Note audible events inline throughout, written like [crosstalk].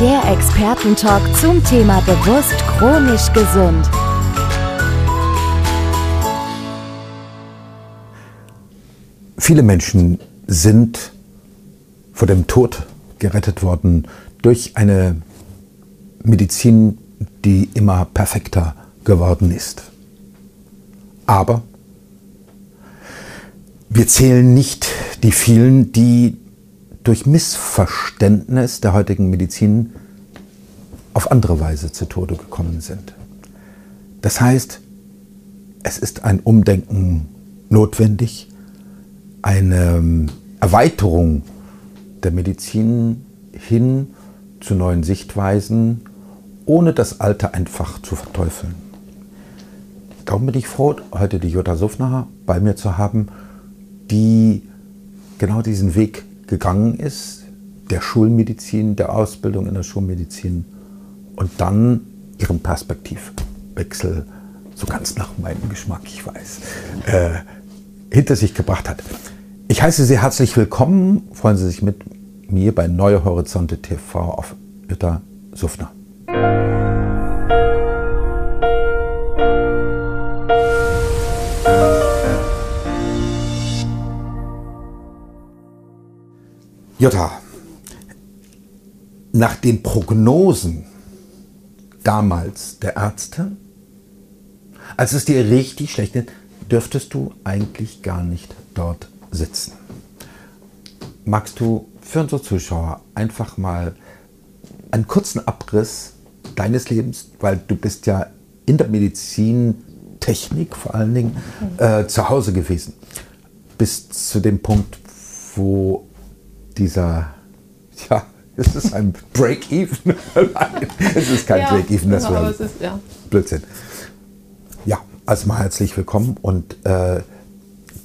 Der Expertentalk zum Thema bewusst chronisch gesund. Viele Menschen sind vor dem Tod gerettet worden durch eine Medizin, die immer perfekter geworden ist. Aber wir zählen nicht die vielen, die durch Missverständnis der heutigen Medizin auf andere Weise zu Tode gekommen sind. Das heißt, es ist ein Umdenken notwendig, eine Erweiterung der Medizin hin zu neuen Sichtweisen, ohne das Alte einfach zu verteufeln. Darum bin ich froh, heute die Jutta Suffner bei mir zu haben, die genau diesen Weg gegangen ist, der Schulmedizin, der Ausbildung in der Schulmedizin und dann ihren Perspektivwechsel, so ganz nach meinem Geschmack, ich weiß, äh, hinter sich gebracht hat. Ich heiße Sie herzlich willkommen. Freuen Sie sich mit mir bei Neue Horizonte TV auf Jutta Suffner. Jutta, nach den Prognosen damals der Ärzte, als es dir richtig schlecht geht, dürftest du eigentlich gar nicht dort sitzen. Magst du für unsere Zuschauer einfach mal einen kurzen Abriss deines Lebens, weil du bist ja in der Medizintechnik vor allen Dingen äh, zu Hause gewesen, bis zu dem Punkt, wo dieser, ja, es ist ein [laughs] Break-Even. [laughs] Es ist kein ja, Break-Even, das wäre ja. Blödsinn. Ja, also mal herzlich willkommen und äh,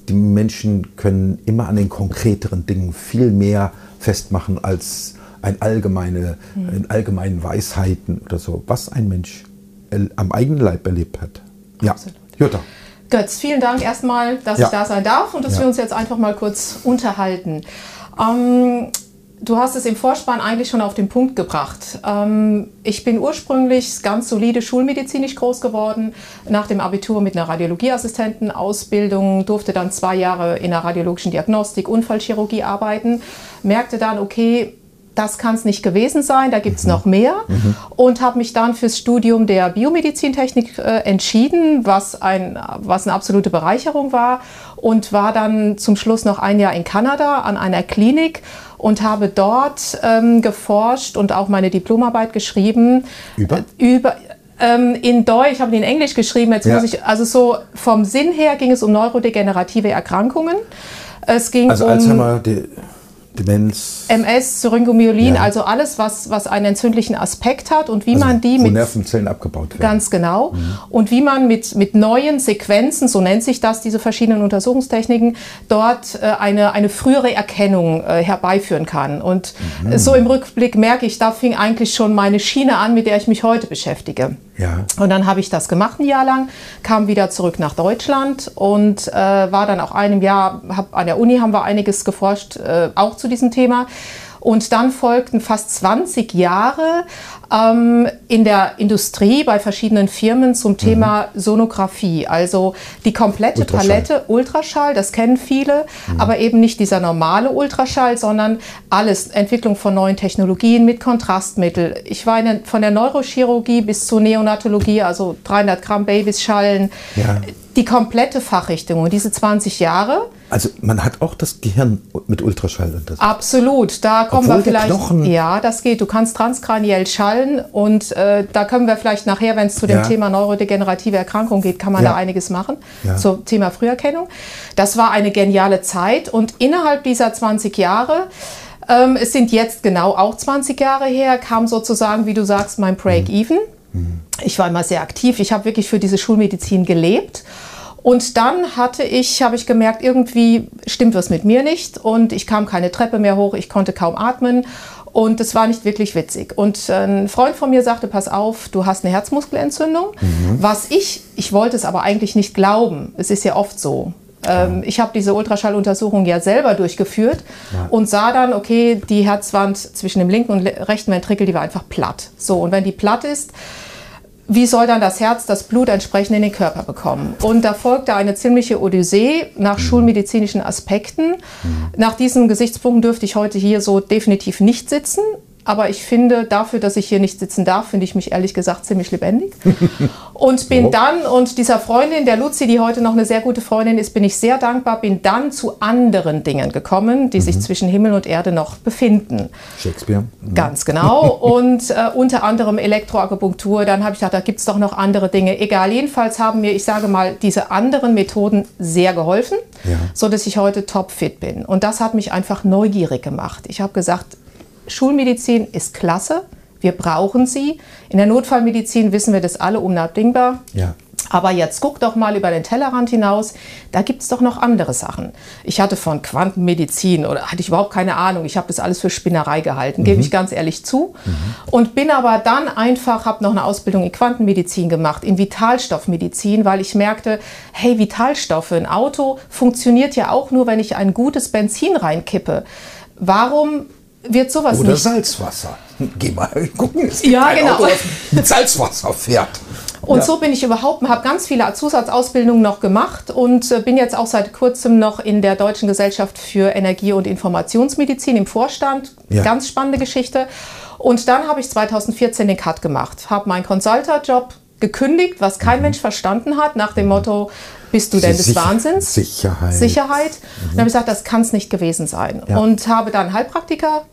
die Menschen können immer an den konkreteren Dingen viel mehr festmachen als ein allgemeine, mhm. in allgemeinen Weisheiten oder so, was ein Mensch am eigenen Leib erlebt hat. Ja, Absolut. Jutta. Götz, vielen Dank erstmal, dass ja. ich da sein darf und dass ja. wir uns jetzt einfach mal kurz unterhalten. Ähm, du hast es im Vorspann eigentlich schon auf den Punkt gebracht. Ähm, ich bin ursprünglich ganz solide schulmedizinisch groß geworden, nach dem Abitur mit einer Radiologieassistentenausbildung, durfte dann zwei Jahre in der radiologischen Diagnostik, Unfallchirurgie arbeiten, merkte dann, okay, das kann es nicht gewesen sein, da gibt es mhm. noch mehr. Mhm. Und habe mich dann fürs Studium der Biomedizintechnik äh, entschieden, was, ein, was eine absolute Bereicherung war. Und war dann zum Schluss noch ein Jahr in Kanada an einer Klinik und habe dort ähm, geforscht und auch meine Diplomarbeit geschrieben. Über? Über ähm, in Deutsch, ich habe in Englisch geschrieben, jetzt ja. muss ich, also so vom Sinn her ging es um neurodegenerative Erkrankungen. Es ging also um, Alzheimer, die Demenz. MS, Syringomyelin, ja. also alles, was, was einen entzündlichen Aspekt hat und wie also man die mit. Nervenzellen abgebaut werden. Ganz genau. Mhm. Und wie man mit, mit neuen Sequenzen, so nennt sich das, diese verschiedenen Untersuchungstechniken, dort äh, eine, eine frühere Erkennung äh, herbeiführen kann. Und mhm. so im Rückblick merke ich, da fing eigentlich schon meine Schiene an, mit der ich mich heute beschäftige. Ja. Und dann habe ich das gemacht ein Jahr lang, kam wieder zurück nach Deutschland und äh, war dann auch einem Jahr, hab, an der Uni haben wir einiges geforscht, äh, auch zu diesem Thema. Und dann folgten fast 20 Jahre ähm, in der Industrie bei verschiedenen Firmen zum Thema mhm. Sonographie. Also die komplette Ultraschall. Palette Ultraschall, das kennen viele, mhm. aber eben nicht dieser normale Ultraschall, sondern alles, Entwicklung von neuen Technologien mit Kontrastmittel. Ich war in, von der Neurochirurgie bis zur Neonatologie, also 300 Gramm Babys schallen. Ja die komplette Fachrichtung und diese 20 Jahre. Also man hat auch das Gehirn mit Ultraschall untersucht. Absolut, da kommen Obwohl wir vielleicht. Knochen ja, das geht. Du kannst transkraniell schallen und äh, da können wir vielleicht nachher, wenn es zu dem ja. Thema neurodegenerative Erkrankung geht, kann man ja. da einiges machen ja. zum Thema Früherkennung. Das war eine geniale Zeit und innerhalb dieser 20 Jahre ähm, es sind jetzt genau auch 20 Jahre her, kam sozusagen, wie du sagst, mein Break-Even. Mhm. Ich war immer sehr aktiv. Ich habe wirklich für diese Schulmedizin gelebt. Und dann hatte ich, habe ich gemerkt, irgendwie stimmt was mit mir nicht und ich kam keine Treppe mehr hoch, ich konnte kaum atmen und es war nicht wirklich witzig. Und ein Freund von mir sagte, pass auf, du hast eine Herzmuskelentzündung. Mhm. Was ich, ich wollte es aber eigentlich nicht glauben. Es ist ja oft so. Ähm, ich habe diese Ultraschalluntersuchung ja selber durchgeführt ja. und sah dann, okay, die Herzwand zwischen dem linken und rechten Ventrikel, die war einfach platt. So, und wenn die platt ist, wie soll dann das Herz das Blut entsprechend in den Körper bekommen? Und da folgte eine ziemliche Odyssee nach mhm. schulmedizinischen Aspekten. Mhm. Nach diesen Gesichtspunkten dürfte ich heute hier so definitiv nicht sitzen. Aber ich finde, dafür, dass ich hier nicht sitzen darf, finde ich mich ehrlich gesagt ziemlich lebendig. [laughs] Und bin oh. dann, und dieser Freundin, der Luzi, die heute noch eine sehr gute Freundin ist, bin ich sehr dankbar, bin dann zu anderen Dingen gekommen, die mhm. sich zwischen Himmel und Erde noch befinden. Shakespeare. Mhm. Ganz genau. [laughs] und äh, unter anderem Elektroakupunktur. Dann habe ich gedacht, da gibt es doch noch andere Dinge. Egal, jedenfalls haben mir, ich sage mal, diese anderen Methoden sehr geholfen, ja. sodass ich heute topfit bin. Und das hat mich einfach neugierig gemacht. Ich habe gesagt, Schulmedizin ist klasse, wir brauchen sie. In der Notfallmedizin wissen wir das alle unabdingbar. Ja. Aber jetzt guck doch mal über den Tellerrand hinaus, da gibt es doch noch andere Sachen. Ich hatte von Quantenmedizin oder hatte ich überhaupt keine Ahnung, ich habe das alles für Spinnerei gehalten, mhm. gebe ich ganz ehrlich zu. Mhm. Und bin aber dann einfach, habe noch eine Ausbildung in Quantenmedizin gemacht, in Vitalstoffmedizin, weil ich merkte, hey, Vitalstoffe, ein Auto funktioniert ja auch nur, wenn ich ein gutes Benzin reinkippe. Warum wird sowas Oder nicht. Salzwasser. [laughs] Geh mal gucken, es gibt ja, genau. Auto, mit Salzwasser fährt. Und ja. so bin ich überhaupt, habe ganz viele Zusatzausbildungen noch gemacht und äh, bin jetzt auch seit kurzem noch in der Deutschen Gesellschaft für Energie- und Informationsmedizin im Vorstand. Ja. Ganz spannende Geschichte. Und dann habe ich 2014 den Cut gemacht, habe meinen Consulter-Job gekündigt, was kein mhm. Mensch verstanden hat, nach dem Motto, bist du denn des Sicher Wahnsinns? Sicherheit. Sicherheit. Mhm. Dann habe ich gesagt, das kann es nicht gewesen sein. Ja. Und habe dann Heilpraktiker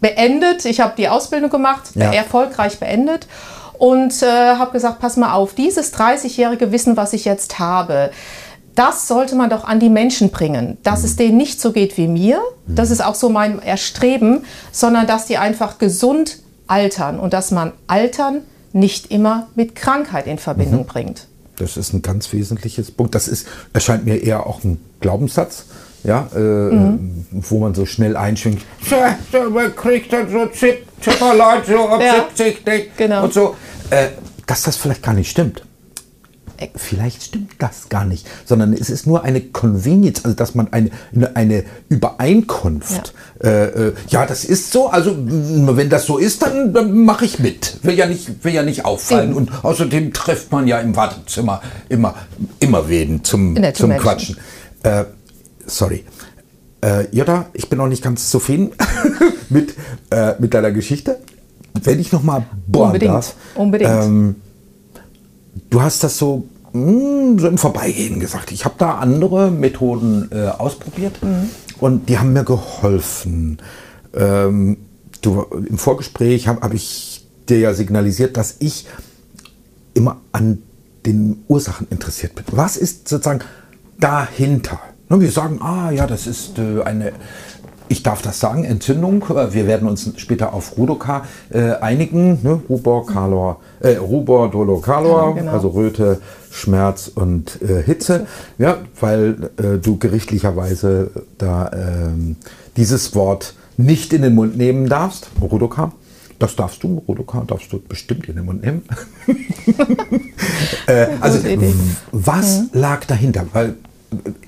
beendet. Ich habe die Ausbildung gemacht, ja. erfolgreich beendet und äh, habe gesagt, pass mal auf, dieses 30-jährige Wissen, was ich jetzt habe, das sollte man doch an die Menschen bringen, dass mhm. es denen nicht so geht wie mir, mhm. das ist auch so mein Erstreben, sondern dass die einfach gesund altern und dass man Altern nicht immer mit Krankheit in Verbindung mhm. bringt. Das ist ein ganz wesentliches Punkt. Das ist, erscheint mir eher auch ein Glaubenssatz, ja, äh, mhm. wo man so schnell einschwingt. Man kriegt dann so Zipperlein so ab ja, 70 nicht? Genau. und so. Äh, dass das vielleicht gar nicht stimmt. Äh, vielleicht stimmt das gar nicht, sondern es ist nur eine Convenience, also dass man eine, eine Übereinkunft, ja. Äh, äh, ja, das ist so, also wenn das so ist, dann, dann mache ich mit. Will ja nicht, will ja nicht auffallen. Eben. Und außerdem trifft man ja im Wartezimmer immer, immer wen zum, zum Quatschen. Äh, sorry. Äh, Jutta, ich bin noch nicht ganz zufrieden [laughs] mit, äh, mit deiner Geschichte. Wenn ich noch mal bohren Unbedingt. darf. Unbedingt. Ähm, du hast das so, mh, hm, so im Vorbeigehen gesagt. Ich habe da andere Methoden äh, ausprobiert mhm. und die haben mir geholfen. Ähm, du, Im Vorgespräch habe hab ich dir ja signalisiert, dass ich immer an den Ursachen interessiert bin. Was ist sozusagen dahinter? Wir sagen, ah ja, das ist äh, eine ich darf das sagen, Entzündung. Wir werden uns später auf Rudoka äh, einigen. Ne? Rubor, Calor, äh, Rubor, Dolor, Calor, genau. also Röte, Schmerz und äh, Hitze. Ja, weil äh, du gerichtlicherweise da ähm, dieses Wort nicht in den Mund nehmen darfst. Rudoka. Das darfst du, Rudoka darfst du bestimmt in den Mund nehmen. [laughs] äh, also, was mhm. lag dahinter? Weil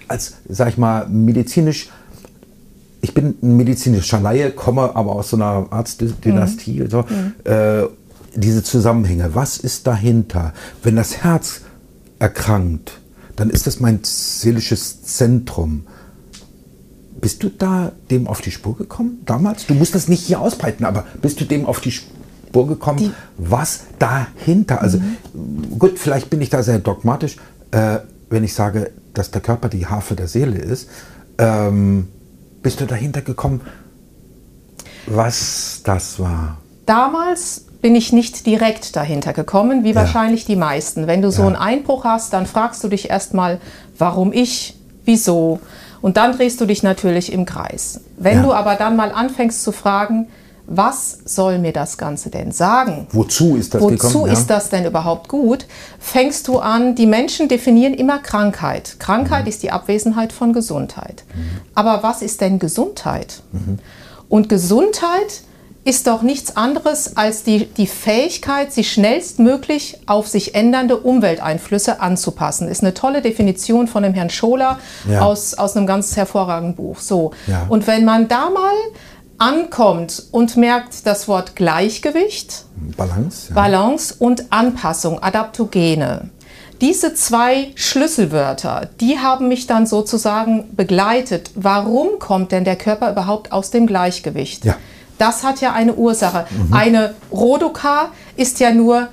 als, sag ich mal, medizinisch ich bin ein medizinischer Laie, komme aber aus so einer Arztdynastie. Mhm. So, mhm. Äh, diese Zusammenhänge, was ist dahinter? Wenn das Herz erkrankt, dann ist das mein seelisches Zentrum. Bist du da dem auf die Spur gekommen damals? Du musst das nicht hier ausbreiten, aber bist du dem auf die Spur gekommen, die was dahinter? Also mhm. gut, vielleicht bin ich da sehr dogmatisch, äh, wenn ich sage, dass der Körper die Harfe der Seele ist. Ähm, bist du dahinter gekommen, was das war? Damals bin ich nicht direkt dahinter gekommen, wie ja. wahrscheinlich die meisten. Wenn du so einen Einbruch hast, dann fragst du dich erstmal, warum ich, wieso? Und dann drehst du dich natürlich im Kreis. Wenn ja. du aber dann mal anfängst zu fragen, was soll mir das Ganze denn sagen? Wozu ist das Wozu gekommen? ist das denn überhaupt gut? Fängst du an, die Menschen definieren immer Krankheit. Krankheit mhm. ist die Abwesenheit von Gesundheit. Mhm. Aber was ist denn Gesundheit? Mhm. Und Gesundheit ist doch nichts anderes als die, die Fähigkeit, sich schnellstmöglich auf sich ändernde Umwelteinflüsse anzupassen. Ist eine tolle Definition von dem Herrn Scholer ja. aus, aus einem ganz hervorragenden Buch. So. Ja. Und wenn man da mal ankommt und merkt das Wort Gleichgewicht, Balance, ja. Balance und Anpassung, Adaptogene. Diese zwei Schlüsselwörter, die haben mich dann sozusagen begleitet. Warum kommt denn der Körper überhaupt aus dem Gleichgewicht? Ja. Das hat ja eine Ursache. Mhm. Eine Rodoka ist ja nur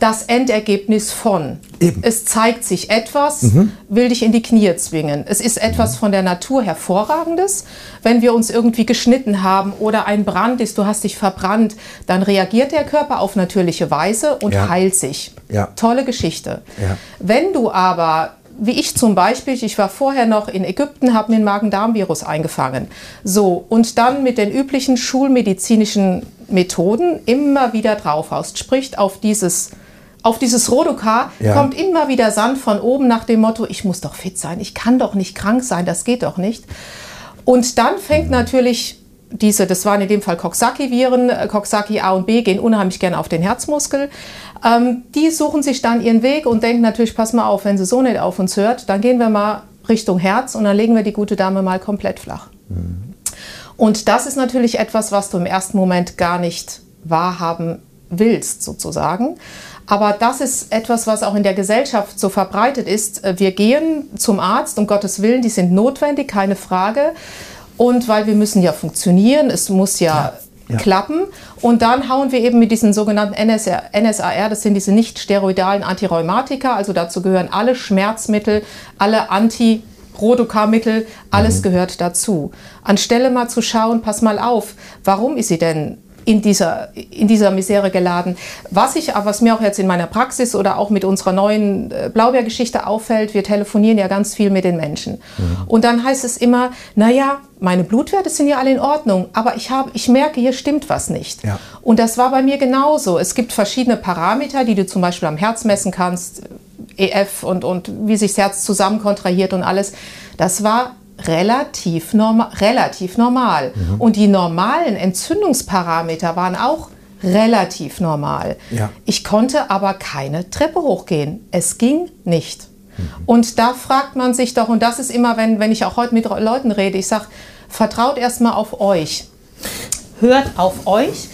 das Endergebnis von. Eben. Es zeigt sich etwas, mhm. will dich in die Knie zwingen. Es ist etwas mhm. von der Natur hervorragendes. Wenn wir uns irgendwie geschnitten haben oder ein Brand ist, du hast dich verbrannt, dann reagiert der Körper auf natürliche Weise und ja. heilt sich. Ja. Tolle Geschichte. Ja. Wenn du aber wie ich zum Beispiel, ich war vorher noch in Ägypten, habe mir ein Magen-Darm-Virus eingefangen. So, und dann mit den üblichen schulmedizinischen Methoden immer wieder drauf haust. Sprich, auf dieses, auf dieses Rodokar ja. kommt immer wieder Sand von oben nach dem Motto, ich muss doch fit sein, ich kann doch nicht krank sein, das geht doch nicht. Und dann fängt mhm. natürlich diese, das waren in dem Fall Coxsackie-Viren, Coxsackie A und B gehen unheimlich gerne auf den Herzmuskel. Ähm, die suchen sich dann ihren Weg und denken natürlich, pass mal auf, wenn sie so nicht auf uns hört, dann gehen wir mal Richtung Herz und dann legen wir die gute Dame mal komplett flach. Mhm. Und das ist natürlich etwas, was du im ersten Moment gar nicht wahrhaben willst, sozusagen. Aber das ist etwas, was auch in der Gesellschaft so verbreitet ist. Wir gehen zum Arzt, um Gottes Willen, die sind notwendig, keine Frage. Und weil wir müssen ja funktionieren, es muss ja, ja klappen. Und dann hauen wir eben mit diesen sogenannten NSR, NSAR, das sind diese nicht steroidalen Antirheumatika, also dazu gehören alle Schmerzmittel, alle Anti- Rodoka-Mittel, alles mhm. gehört dazu. Anstelle mal zu schauen, pass mal auf, warum ist sie denn in dieser, in dieser Misere geladen. Was ich, was mir auch jetzt in meiner Praxis oder auch mit unserer neuen äh, Blaubeergeschichte auffällt, wir telefonieren ja ganz viel mit den Menschen. Mhm. Und dann heißt es immer, naja, meine Blutwerte sind ja alle in Ordnung, aber ich, habe, ich merke, hier stimmt was nicht. Ja. Und das war bei mir genauso. Es gibt verschiedene Parameter, die du zum Beispiel am Herz messen kannst, EF und, und wie sich das Herz zusammen kontrahiert und alles. Das war relativ, norma relativ normal. Mhm. Und die normalen Entzündungsparameter waren auch relativ normal. Ja. Ich konnte aber keine Treppe hochgehen. Es ging nicht. Mhm. Und da fragt man sich doch, und das ist immer, wenn, wenn ich auch heute mit Leuten rede, ich sage, vertraut erstmal auf euch. Hört auf euch.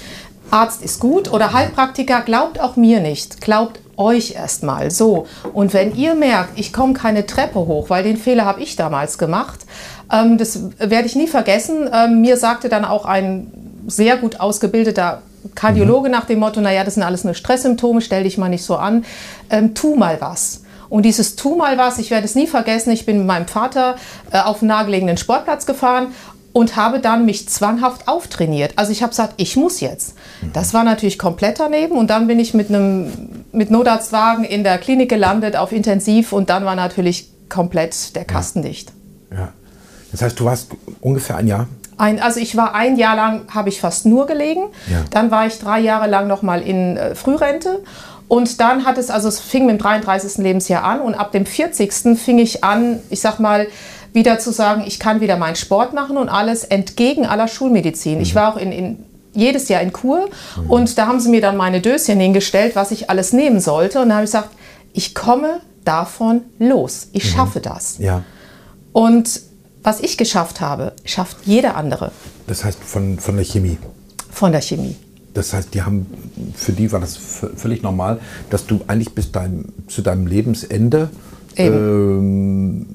Arzt ist gut oder Heilpraktiker, glaubt auch mir nicht. Glaubt euch erstmal so. Und wenn ihr merkt, ich komme keine Treppe hoch, weil den Fehler habe ich damals gemacht, ähm, das werde ich nie vergessen. Ähm, mir sagte dann auch ein sehr gut ausgebildeter Kardiologe mhm. nach dem Motto, naja, das sind alles nur Stresssymptome, stell dich mal nicht so an, ähm, tu mal was. Und dieses Tu mal was, ich werde es nie vergessen, ich bin mit meinem Vater äh, auf einen nahegelegenen Sportplatz gefahren und habe dann mich zwanghaft auftrainiert. Also ich habe gesagt, ich muss jetzt. Mhm. Das war natürlich komplett daneben und dann bin ich mit einem mit Notarztwagen in der Klinik gelandet auf Intensiv und dann war natürlich komplett der Kasten ja. dicht. Ja. Das heißt, du warst ungefähr ein Jahr? Ein, also ich war ein Jahr lang, habe ich fast nur gelegen. Ja. Dann war ich drei Jahre lang nochmal in äh, Frührente. Und dann hat es, also es fing mit dem 33. Lebensjahr an und ab dem 40. fing ich an, ich sag mal, wieder zu sagen, ich kann wieder meinen Sport machen und alles entgegen aller Schulmedizin. Mhm. Ich war auch in, in jedes Jahr in Kur mhm. und da haben sie mir dann meine Döschen hingestellt, was ich alles nehmen sollte. Und da habe ich gesagt, ich komme davon los. Ich mhm. schaffe das. Ja. Und was ich geschafft habe, schafft jeder andere. Das heißt von, von der Chemie. Von der Chemie. Das heißt, die haben, für die war das völlig normal, dass du eigentlich bis dein, zu deinem Lebensende, ähm,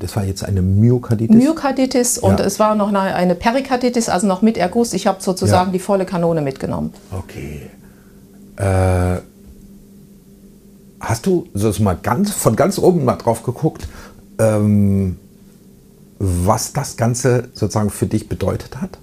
das war jetzt eine Myokarditis? Myokarditis und ja. es war noch eine, eine, Perikarditis, also noch mit Erguss. Ich habe sozusagen ja. die volle Kanone mitgenommen. Okay. Äh, hast du so mal ganz, von ganz oben mal drauf geguckt, ähm, was das Ganze sozusagen für dich bedeutet hat?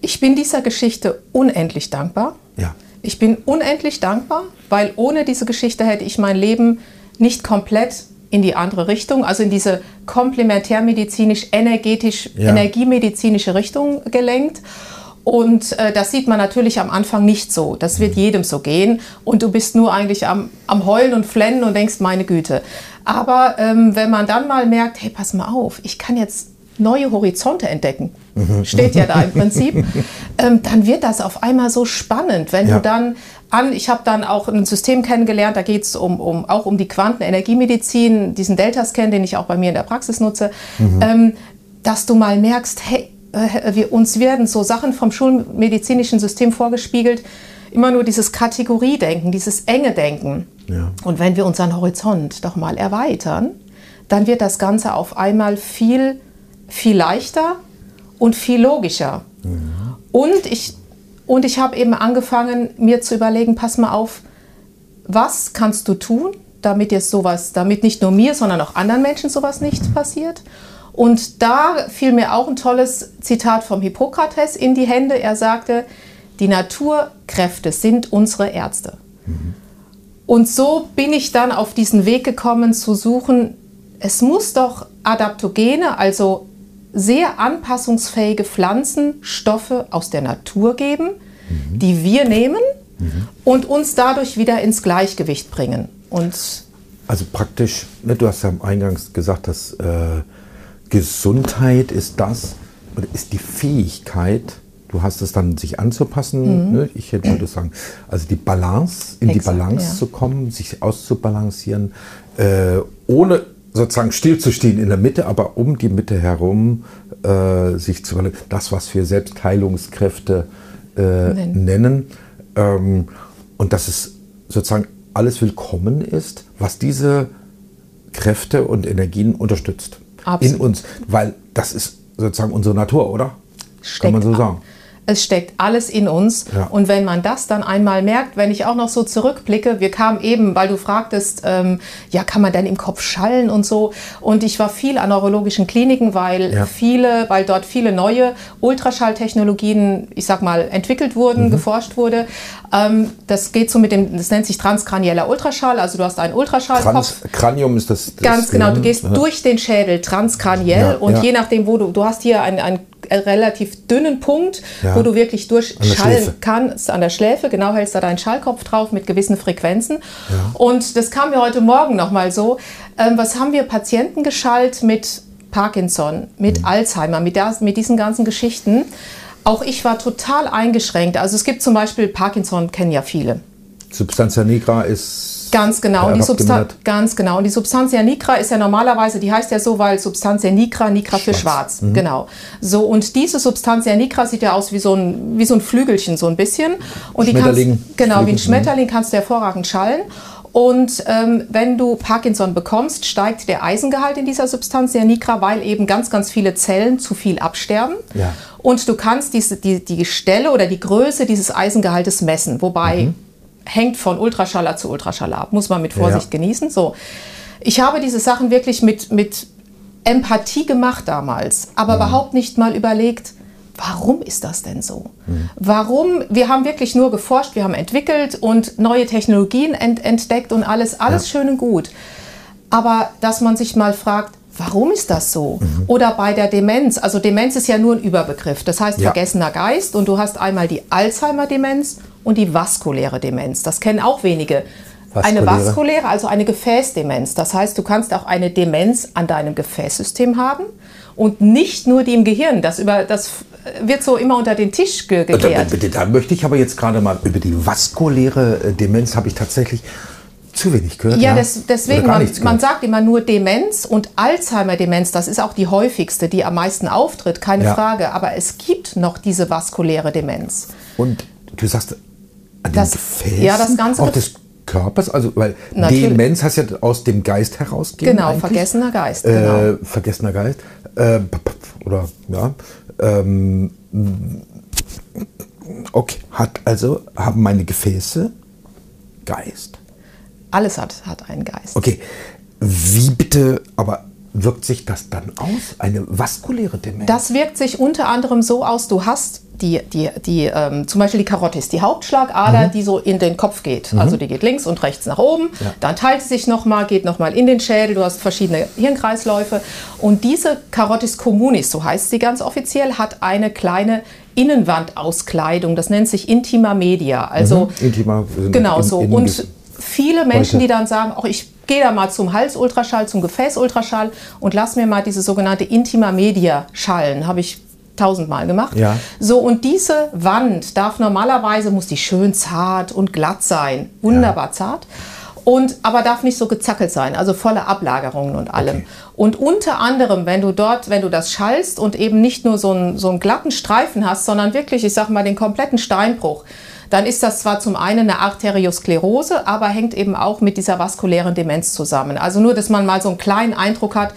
Ich bin dieser Geschichte unendlich dankbar. Ja. Ich bin unendlich dankbar, weil ohne diese Geschichte hätte ich mein Leben nicht komplett in die andere Richtung, also in diese komplementärmedizinisch, energetisch, ja. energiemedizinische Richtung gelenkt. Und äh, das sieht man natürlich am Anfang nicht so. Das wird mhm. jedem so gehen. Und du bist nur eigentlich am, am Heulen und Flennen und denkst, meine Güte. Aber ähm, wenn man dann mal merkt, hey, pass mal auf, ich kann jetzt neue Horizonte entdecken, mhm. steht ja da im [laughs] Prinzip, ähm, dann wird das auf einmal so spannend, wenn ja. du dann an, ich habe dann auch ein System kennengelernt, da geht es um, um, auch um die Quantenenergiemedizin, diesen Delta-Scan, den ich auch bei mir in der Praxis nutze, mhm. ähm, dass du mal merkst, hey, äh, wir, uns werden so Sachen vom schulmedizinischen System vorgespiegelt, immer nur dieses Kategoriedenken, dieses enge Denken. Ja. Und wenn wir unseren Horizont doch mal erweitern, dann wird das Ganze auf einmal viel, viel leichter und viel logischer. Mhm. Und ich, und ich habe eben angefangen, mir zu überlegen, pass mal auf, was kannst du tun, damit jetzt sowas, damit nicht nur mir, sondern auch anderen Menschen sowas nicht passiert? Und da fiel mir auch ein tolles Zitat vom Hippokrates in die Hände. Er sagte, die Naturkräfte sind unsere Ärzte. Mhm. Und so bin ich dann auf diesen Weg gekommen zu suchen, es muss doch Adaptogene, also sehr anpassungsfähige Pflanzenstoffe aus der Natur geben, mhm. die wir nehmen mhm. und uns dadurch wieder ins Gleichgewicht bringen. Und also praktisch, ne, du hast ja eingangs gesagt, dass äh, Gesundheit ist das, oder ist die Fähigkeit, du hast es dann, sich anzupassen. Mhm. Ne? Ich würde [clears throat] sagen, also die Balance, in Exakt, die Balance ja. zu kommen, sich auszubalancieren, äh, ohne sozusagen stillzustehen in der Mitte, aber um die Mitte herum äh, sich zu das, was wir Selbstheilungskräfte äh, nennen. nennen. Ähm, und dass es sozusagen alles willkommen ist, was diese Kräfte und Energien unterstützt. Absolut. In uns, weil das ist sozusagen unsere Natur, oder? Steckt Kann man so sagen. Es steckt alles in uns. Ja. Und wenn man das dann einmal merkt, wenn ich auch noch so zurückblicke, wir kamen eben, weil du fragtest, ähm, ja, kann man denn im Kopf schallen und so. Und ich war viel an neurologischen Kliniken, weil ja. viele, weil dort viele neue Ultraschalltechnologien, ich sag mal, entwickelt wurden, mhm. geforscht wurde. Ähm, das geht so mit dem, das nennt sich transkranieller Ultraschall. Also du hast einen Ultraschallkopf. Trans Kranium ist das. das Ganz genau. Du gehst ja. durch den Schädel transkraniell und je nachdem, wo du, du hast hier ein, ein relativ dünnen Punkt, ja. wo du wirklich durchschallen kannst an der Schläfe. Genau hältst da deinen Schallkopf drauf mit gewissen Frequenzen. Ja. Und das kam mir heute Morgen nochmal so. Ähm, was haben wir Patienten geschallt mit Parkinson, mit mhm. Alzheimer, mit, der, mit diesen ganzen Geschichten? Auch ich war total eingeschränkt. Also es gibt zum Beispiel Parkinson, kennen ja viele. Substantia nigra ist Ganz genau. Und die Substan ganz genau. Und die Substantia nigra ist ja normalerweise, die heißt ja so, weil Substantia nigra, nigra schwarz. für schwarz. Mhm. Genau. So, und diese Substantia nigra sieht ja aus wie so ein, wie so ein Flügelchen, so ein bisschen. Und die kannst, genau, wie ein Schmetterling kannst du hervorragend schallen. Und ähm, wenn du Parkinson bekommst, steigt der Eisengehalt in dieser Substantia nigra, weil eben ganz, ganz viele Zellen zu viel absterben. Ja. Und du kannst diese, die, die Stelle oder die Größe dieses Eisengehaltes messen. Wobei mhm hängt von Ultraschaller zu Ultraschaller ab, muss man mit Vorsicht ja. genießen. So. Ich habe diese Sachen wirklich mit, mit Empathie gemacht damals, aber mhm. überhaupt nicht mal überlegt, warum ist das denn so? Mhm. Warum? Wir haben wirklich nur geforscht, wir haben entwickelt und neue Technologien ent entdeckt und alles, alles ja. schön und gut. Aber dass man sich mal fragt, warum ist das so? Mhm. Oder bei der Demenz, also Demenz ist ja nur ein Überbegriff, das heißt ja. vergessener Geist und du hast einmal die Alzheimer-Demenz und die vaskuläre Demenz. Das kennen auch wenige. Vaskuläre. Eine vaskuläre, also eine Gefäßdemenz. Das heißt, du kannst auch eine Demenz an deinem Gefäßsystem haben und nicht nur die im Gehirn. Das, über, das wird so immer unter den Tisch ge gekehrt. Da, da, da möchte ich aber jetzt gerade mal über die vaskuläre äh, Demenz habe ich tatsächlich zu wenig gehört. Ja, des, deswegen, man, man, sagt immer nur Demenz und Alzheimer-Demenz, das ist auch die häufigste, die am meisten auftritt, keine ja. Frage. Aber es gibt noch diese vaskuläre Demenz. Und du sagst, an das, Gefäßen? Ja, das Ganze. Auch des Körpers, also weil Natürlich. Demenz heißt ja aus dem Geist herausgehen. Genau, eigentlich. vergessener Geist. Genau. Äh, vergessener Geist. Äh, oder ja. Ähm, okay, hat also, haben meine Gefäße Geist. Alles hat, hat einen Geist. Okay, wie bitte, aber wirkt sich das dann aus? Eine vaskuläre Demenz? Das wirkt sich unter anderem so aus, du hast die, die, die ähm, zum Beispiel die Karotte ist die Hauptschlagader, mhm. die so in den Kopf geht. Mhm. Also die geht links und rechts nach oben, ja. dann teilt sie sich nochmal, geht nochmal in den Schädel, du hast verschiedene Hirnkreisläufe. Und diese Carotis communis, so heißt sie ganz offiziell, hat eine kleine Innenwandauskleidung, das nennt sich Intima Media. Also mhm. Intima, genau in, so. In, und viele Menschen, die dann sagen, auch ich gehe da mal zum Halsultraschall, zum Gefäßultraschall und lass mir mal diese sogenannte Intima Media schallen. Habe ich tausendmal gemacht. Ja. So, und diese Wand darf normalerweise, muss die schön zart und glatt sein. Wunderbar ja. zart. Und, aber darf nicht so gezackelt sein, also volle Ablagerungen und allem. Okay. Und unter anderem, wenn du dort, wenn du das schallst und eben nicht nur so einen, so einen glatten Streifen hast, sondern wirklich, ich sag mal, den kompletten Steinbruch, dann ist das zwar zum einen eine Arteriosklerose, aber hängt eben auch mit dieser vaskulären Demenz zusammen. Also nur, dass man mal so einen kleinen Eindruck hat,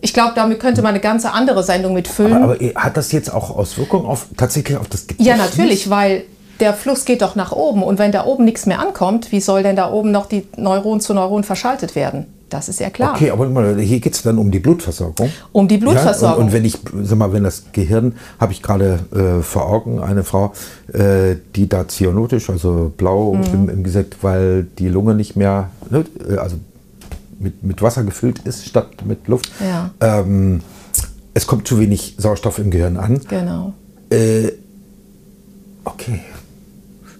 ich glaube, damit könnte man eine ganz andere Sendung mitfüllen. Aber, aber, hat das jetzt auch Auswirkungen auf tatsächlich auf das Gedächtnis? Ja, natürlich, weil der Fluss geht doch nach oben und wenn da oben nichts mehr ankommt, wie soll denn da oben noch die Neuron zu Neuron verschaltet werden? Das ist ja klar. Okay, aber hier geht es dann um die Blutversorgung. Um die Blutversorgung. Ja, und, und, wenn ich, sag mal, wenn das Gehirn, habe ich gerade äh, vor Augen, eine Frau, äh, die da zyanotisch, also blau mhm. im, im Gesicht, weil die Lunge nicht mehr, ne, äh, also mit, mit Wasser gefüllt ist statt mit Luft. Ja. Ähm, es kommt zu wenig Sauerstoff im Gehirn an. Genau. Äh, okay,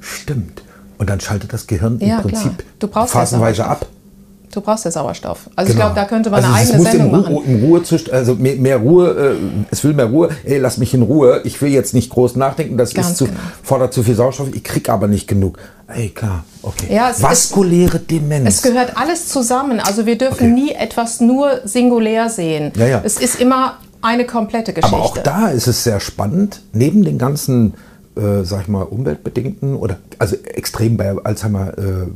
stimmt. Und dann schaltet das Gehirn ja, im Prinzip phasenweise ab. Du brauchst ja Sauerstoff. Also genau. ich glaube, da könnte man also eine eigene Sendung in Ruhe, machen. In Ruhe zu, also mehr, mehr Ruhe, äh, es will mehr Ruhe. Ey, lass mich in Ruhe. Ich will jetzt nicht groß nachdenken. Das ist zu, genau. fordert zu viel Sauerstoff. Ich krieg aber nicht genug. Ey, klar, okay. Ja, Vaskuläre ist, Demenz. Es gehört alles zusammen. Also wir dürfen okay. nie etwas nur singulär sehen. Ja, ja. Es ist immer eine komplette Geschichte. Aber auch da ist es sehr spannend, neben den ganzen äh, sag ich mal, umweltbedingten oder also extrem bei Alzheimer äh,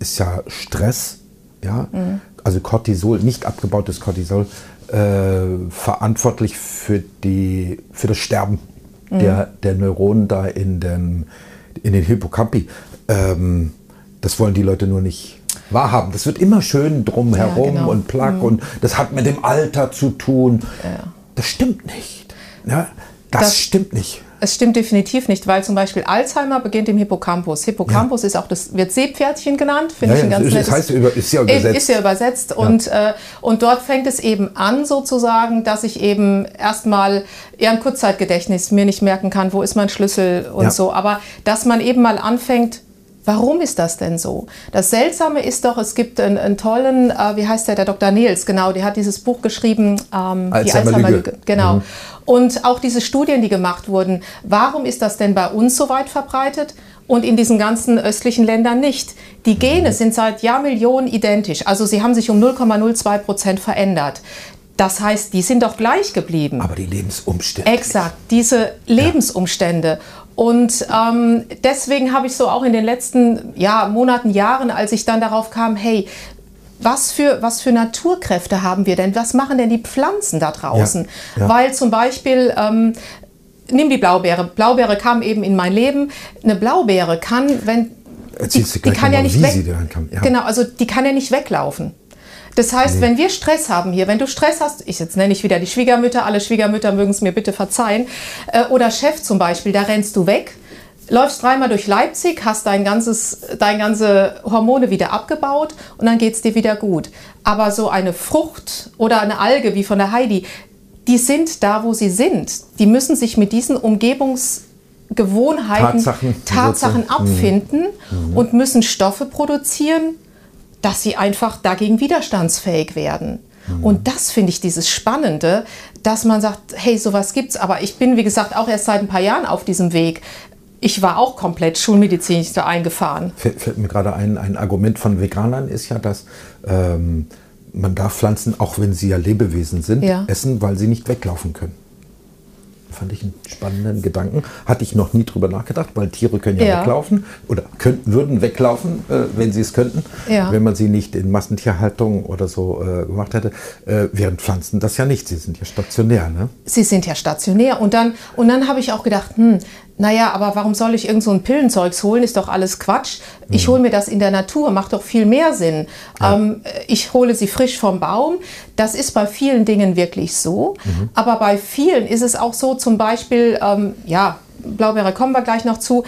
ist ja Stress ja, mhm. also Cortisol, nicht abgebautes Cortisol, äh, verantwortlich für, die, für das Sterben mhm. der, der Neuronen da in den, in den Hippocampi. Ähm, das wollen die Leute nur nicht wahrhaben. Das wird immer schön drumherum ja, genau. und plack mhm. und das hat mit dem Alter zu tun. Ja. Das stimmt nicht. Ja, das, das stimmt nicht. Es stimmt definitiv nicht, weil zum Beispiel Alzheimer beginnt im Hippocampus. Hippocampus ja. ist auch das, wird Seepferdchen genannt, finde ja, ich ein ganz nettes. Das heißt, ist ja übersetzt. Ist ja übersetzt. Und, äh, und dort fängt es eben an, sozusagen, dass ich eben erstmal eher ein Kurzzeitgedächtnis mir nicht merken kann, wo ist mein Schlüssel und so. Aber dass man eben mal anfängt, Warum ist das denn so? Das Seltsame ist doch, es gibt einen, einen tollen, äh, wie heißt der, der Dr. Nils, genau, der hat dieses Buch geschrieben, ähm, Alzheimer die Alzheimer-Lüge. Genau. Mhm. Und auch diese Studien, die gemacht wurden, warum ist das denn bei uns so weit verbreitet und in diesen ganzen östlichen Ländern nicht? Die Gene sind seit Jahrmillionen identisch, also sie haben sich um 0,02 Prozent verändert. Das heißt, die sind doch gleich geblieben. Aber die Lebensumstände. Exakt, diese Lebensumstände. Ja. Und ähm, deswegen habe ich so auch in den letzten ja, Monaten, Jahren, als ich dann darauf kam, hey, was für, was für Naturkräfte haben wir denn? Was machen denn die Pflanzen da draußen? Ja, ja. Weil zum Beispiel, ähm, nimm die Blaubeere. Blaubeere kam eben in mein Leben. Eine Blaubeere kann, wenn die, die kann ja nicht weg, ja. genau, also die kann ja nicht weglaufen. Das heißt, nee. wenn wir Stress haben hier, wenn du Stress hast, ich jetzt nenne ich wieder die Schwiegermütter, alle Schwiegermütter mögen es mir bitte verzeihen, äh, oder Chef zum Beispiel, da rennst du weg, läufst dreimal durch Leipzig, hast dein ganzes, dein ganze Hormone wieder abgebaut und dann geht es dir wieder gut. Aber so eine Frucht oder eine Alge wie von der Heidi, die sind da, wo sie sind. Die müssen sich mit diesen Umgebungsgewohnheiten, Tatsachen, Tatsachen abfinden mhm. und müssen Stoffe produzieren, dass sie einfach dagegen widerstandsfähig werden. Mhm. Und das finde ich dieses Spannende, dass man sagt, hey, sowas gibt's. Aber ich bin, wie gesagt, auch erst seit ein paar Jahren auf diesem Weg. ich war auch komplett schulmedizinisch da eingefahren. Fällt, mir gerade ein, ein Argument von Veganern ist ja, dass ähm, man darf Pflanzen, auch wenn sie ja Lebewesen sind, Ja. essen, weil sie nicht weglaufen können. Fand ich einen spannenden Gedanken. Hatte ich noch nie drüber nachgedacht, weil Tiere können ja, Ja. weglaufen oder könnten, würden weglaufen, äh, wenn sie es könnten, Ja. wenn man sie nicht in Massentierhaltung oder so äh, gemacht hätte. Äh, während Pflanzen das ja nicht, sie sind ja stationär. Ne? Sie sind ja stationär. Und dann, und dann habe ich auch gedacht, hm, naja, aber warum soll ich irgend so ein Pillenzeugs holen? Ist doch alles Quatsch. Ich hole mir das in der Natur, macht doch viel mehr Sinn. Ähm, ich hole sie frisch vom Baum. Das ist bei vielen Dingen wirklich so. Aber bei vielen ist es auch so, zum Beispiel, ähm, ja, Blaubeere kommen wir gleich noch zu,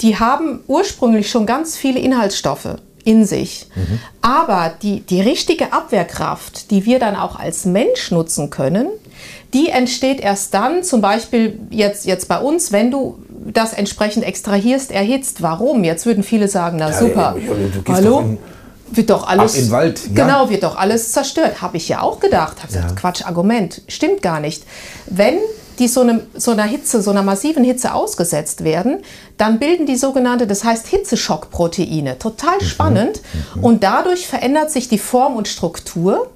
die haben ursprünglich schon ganz viele Inhaltsstoffe in sich. Aber die, die richtige Abwehrkraft, die wir dann auch als Mensch nutzen können, die entsteht erst dann, zum Beispiel jetzt, jetzt bei uns, wenn du das entsprechend extrahierst, erhitzt. Warum? Jetzt würden viele sagen, na super. ja, gehst Hallo? in- wird doch alles. Den Wald, ja. Genau, wird doch alles zerstört. Habe ich ja auch gedacht. Habe gesagt, Ja. Quatsch, Argument. Stimmt gar nicht. Wenn die so, einem, so einer Hitze, so einer massiven Hitze ausgesetzt werden, dann bilden die sogenannte, das heißt Hitzeschockproteine. Total spannend. Und dadurch verändert sich die Form und Struktur.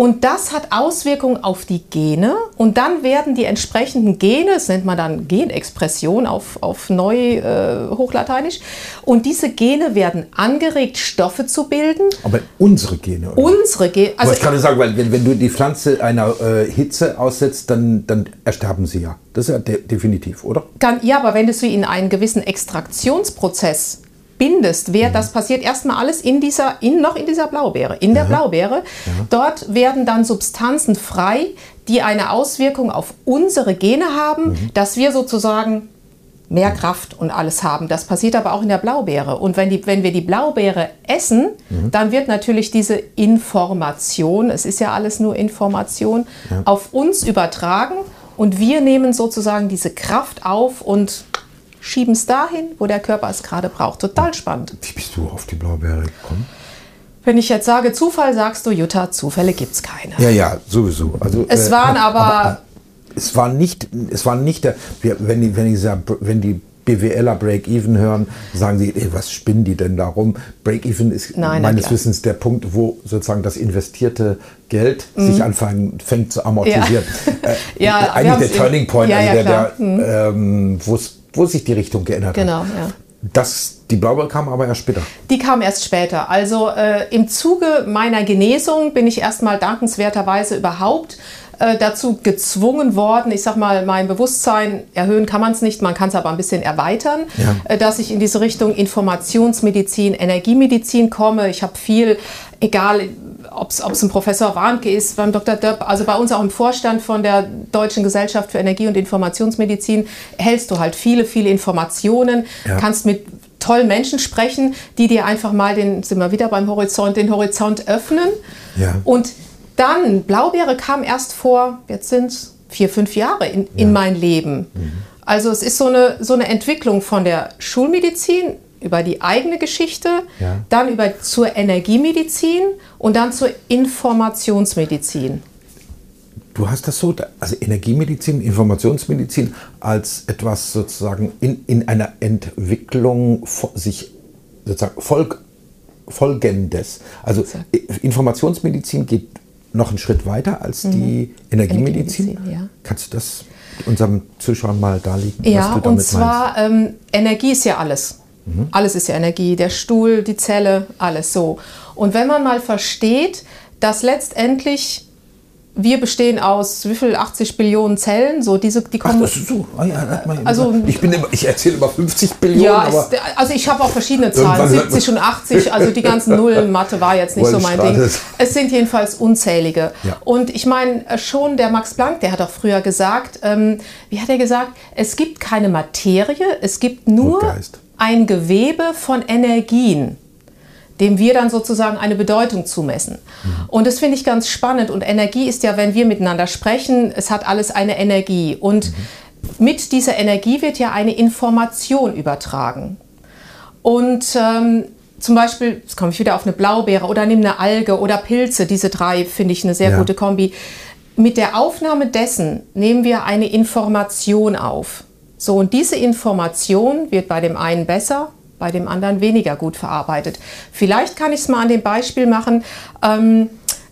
Und das hat Auswirkungen auf die Gene und dann werden die entsprechenden Gene, das nennt man dann Genexpression auf, auf neu äh, Hochlateinisch, und diese Gene werden angeregt, Stoffe zu bilden. Aber unsere Gene. Oder? Unsere Gene, Also ich gerade sagen, weil wenn, wenn du die Pflanze einer äh, Hitze aussetzt, dann, dann ersterben sie ja. Das ist ja de definitiv, oder? Kann, ja, aber wenn du sie in einen gewissen Extraktionsprozess bindest, wer, das passiert erstmal alles in dieser, in, noch in dieser Blaubeere. In der Blaubeere, dort werden dann Substanzen frei, die eine Auswirkung auf unsere Gene haben, dass wir sozusagen mehr Kraft und alles haben. Das passiert aber auch in der Blaubeere. Und wenn, die, wenn wir die Blaubeere essen, dann wird natürlich diese Information, es ist ja alles nur Information, auf uns übertragen. Und wir nehmen sozusagen diese Kraft auf und schieben es dahin, wo der Körper es gerade braucht. Total spannend. Wie bist du auf die Blaubeere gekommen? Wenn ich jetzt sage Zufall, sagst du, Jutta, Zufälle gibt es keine. Ja, ja, sowieso. Also, Es waren aber- es war nicht, es war nicht der, wenn die, wenn die, dieser- wenn die BWLer Break-Even hören, sagen sie, ey, was spinnen die denn darum? Break-Even ist Nein, meines klar. Wissens der Punkt, wo sozusagen das investierte Geld sich anfängt fängt zu amortisieren. Äh, Mhm. [laughs] Ja, wir eigentlich der Turning Point, Ja, also ja, der, der ähm, wo es- wo sich die Richtung geändert Genau, hat. ja. Das, die Blaubeere kam aber erst später. Die kam erst später. Also äh, im Zuge meiner Genesung bin ich erstmal dankenswerterweise überhaupt äh, dazu gezwungen worden, ich sag mal, mein Bewusstsein erhöhen kann man es nicht, man kann es aber ein bisschen erweitern, Ja. äh, dass ich in diese Richtung Informationsmedizin, Energiemedizin komme. Ich habe viel, egal ob es ein Professor Warnke ist, beim Dr. Döpp, also bei uns auch im Vorstand von der Deutschen Gesellschaft für Energie- und Informationsmedizin, erhältst du halt viele, viele Informationen, Ja. kannst mit tollen Menschen sprechen, die dir einfach mal den, sind wir wieder beim Horizont, den Horizont öffnen. Ja. Und dann, Blaubeere kam erst vor, jetzt sind es vier, fünf Jahre in, in mein Leben. Also es ist so eine, so eine Entwicklung von der Schulmedizin über die eigene Geschichte, Ja. dann über zur Energiemedizin und dann zur Informationsmedizin. Du hast das so, also Energiemedizin, Informationsmedizin als etwas sozusagen in, in einer Entwicklung sich sozusagen Volk, Folgendes. Also Informationsmedizin geht noch einen Schritt weiter als die Energiemedizin. Mhm. Energiemedizin, ja. Kannst du das unseren Zuschauern mal darlegen, Ja, was du und damit zwar ähm, Energie ist ja alles. Alles ist ja Energie, der Stuhl, die Zelle, alles so. Und wenn man mal versteht, dass letztendlich wir bestehen aus wie viel 80 Billionen Zellen, so diese die Ach, kommen das ist so. Ah, ja, Also- ich bin immer, ich erzähle immer 50 Billionen, ja, ist, also ich habe auch verschiedene Zahlen, Irgendwann hört 70 und 80, also die ganzen Nullen, Mathe war jetzt nicht so mein Ding. Wohlstraße. Es sind jedenfalls unzählige. Ja. Und ich meine, äh, schon der Max Planck, der hat auch früher gesagt, ähm, wie hat er gesagt, es gibt keine Materie, es gibt nur Geist. Ein Gewebe von Energien dem wir dann sozusagen eine Bedeutung zumessen. Und das finde ich ganz spannend. Und Energie ist ja, wenn wir miteinander sprechen, es hat alles eine Energie. Und mit dieser Energie wird ja eine Information übertragen. Und ähm, zum Beispiel, jetzt komme ich wieder auf eine Blaubeere oder nimm eine Alge oder Pilze, diese drei finde ich eine sehr Ja. gute Kombi. Mit der Aufnahme dessen nehmen wir eine Information auf. So, und diese Information wird bei dem einen besser, bei dem anderen weniger gut verarbeitet. Vielleicht kann ich es mal an dem Beispiel machen. Ähm,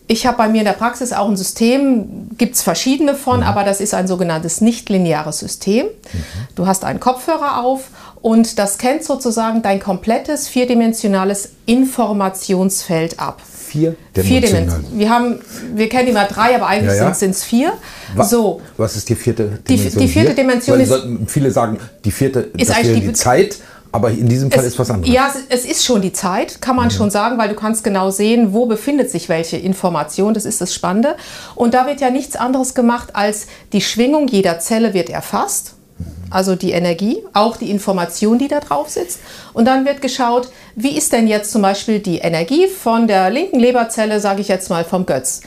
ich habe bei mir in der Praxis auch ein System, gibt es verschiedene von, mhm. aber das ist ein sogenanntes nicht-lineares System. Mhm. Du hast einen Kopfhörer auf und das kennt sozusagen dein komplettes vierdimensionales Informationsfeld ab. Vier Dimensionen. Wir, haben, wir kennen immer drei, aber eigentlich ja, ja. sind es vier. Was, so. was ist die vierte Dimension? Die, die vierte Dimension ist. Viele sagen, die vierte ist eigentlich die, die Zeit. Aber in diesem Fall es, ist was anderes. Ja, es ist schon die Zeit, kann man mhm. schon sagen, weil du kannst genau sehen, wo befindet sich welche Information. Das ist das Spannende. Und da wird ja nichts anderes gemacht, als die Schwingung jeder Zelle wird erfasst. Also die Energie, auch die Information, die da drauf sitzt. Und dann wird geschaut, wie ist denn jetzt zum Beispiel die Energie von der linken Leberzelle, sage ich jetzt mal vom Götz.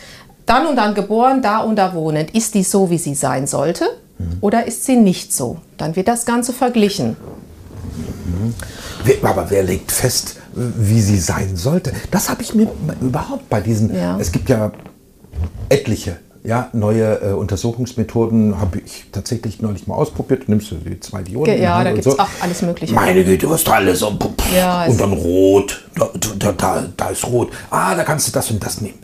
Dann und dann geboren, da und da wohnend. Ist die so, wie sie sein sollte? Mhm. Oder ist sie nicht so? Dann wird das Ganze verglichen. Aber wer legt fest, wie sie sein sollte? Das habe ich mir überhaupt bei diesen. Ja. Es gibt ja etliche ja, neue äh, Untersuchungsmethoden habe ich tatsächlich neulich mal ausprobiert. Nimmst du die zwei Dioden? Ja, da gibt es so. auch alles Mögliche. Meine Güte, was da alles so. Ja, und dann rot. Da, da, da, da, ist rot. Ah, da kannst du das und das nehmen.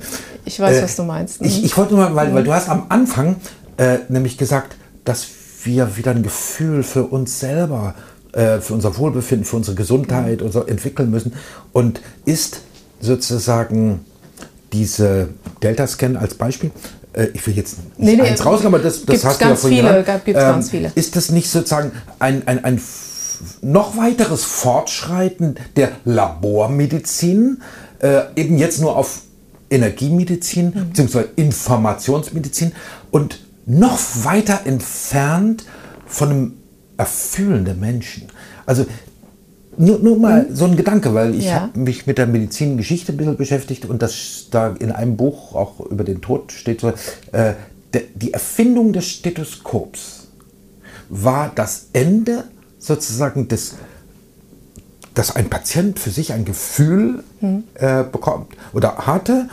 Ich weiß, äh, was du meinst. Ich, ich wollte nur mal, weil, weil du hast am Anfang äh, nämlich gesagt, dass wir wieder ein Gefühl für uns selber äh, für unser Wohlbefinden, für unsere Gesundheit und so entwickeln müssen. Und ist sozusagen diese Delta-Scan als Beispiel, äh, ich will jetzt nicht nee, eins nee, rausnehmen, aber das, das hast du ja vorhin viele, Gibt ähm, ganz viele. Ist das nicht sozusagen ein, ein, ein noch weiteres Fortschreiten der Labormedizin, äh, eben jetzt nur auf Energiemedizin mhm. bzw. Informationsmedizin und noch weiter entfernt von einem Erfühlen der Menschen. Also nur, nur mal mhm. so ein Gedanke, weil ich ja. habe mich mit der Medizingeschichte ein bisschen beschäftigt und das da in einem Buch auch über den Tod steht so, äh, de, die Erfindung des Stethoskops war das Ende sozusagen des, dass ein Patient für sich ein Gefühl mhm. äh, bekommt oder hatte,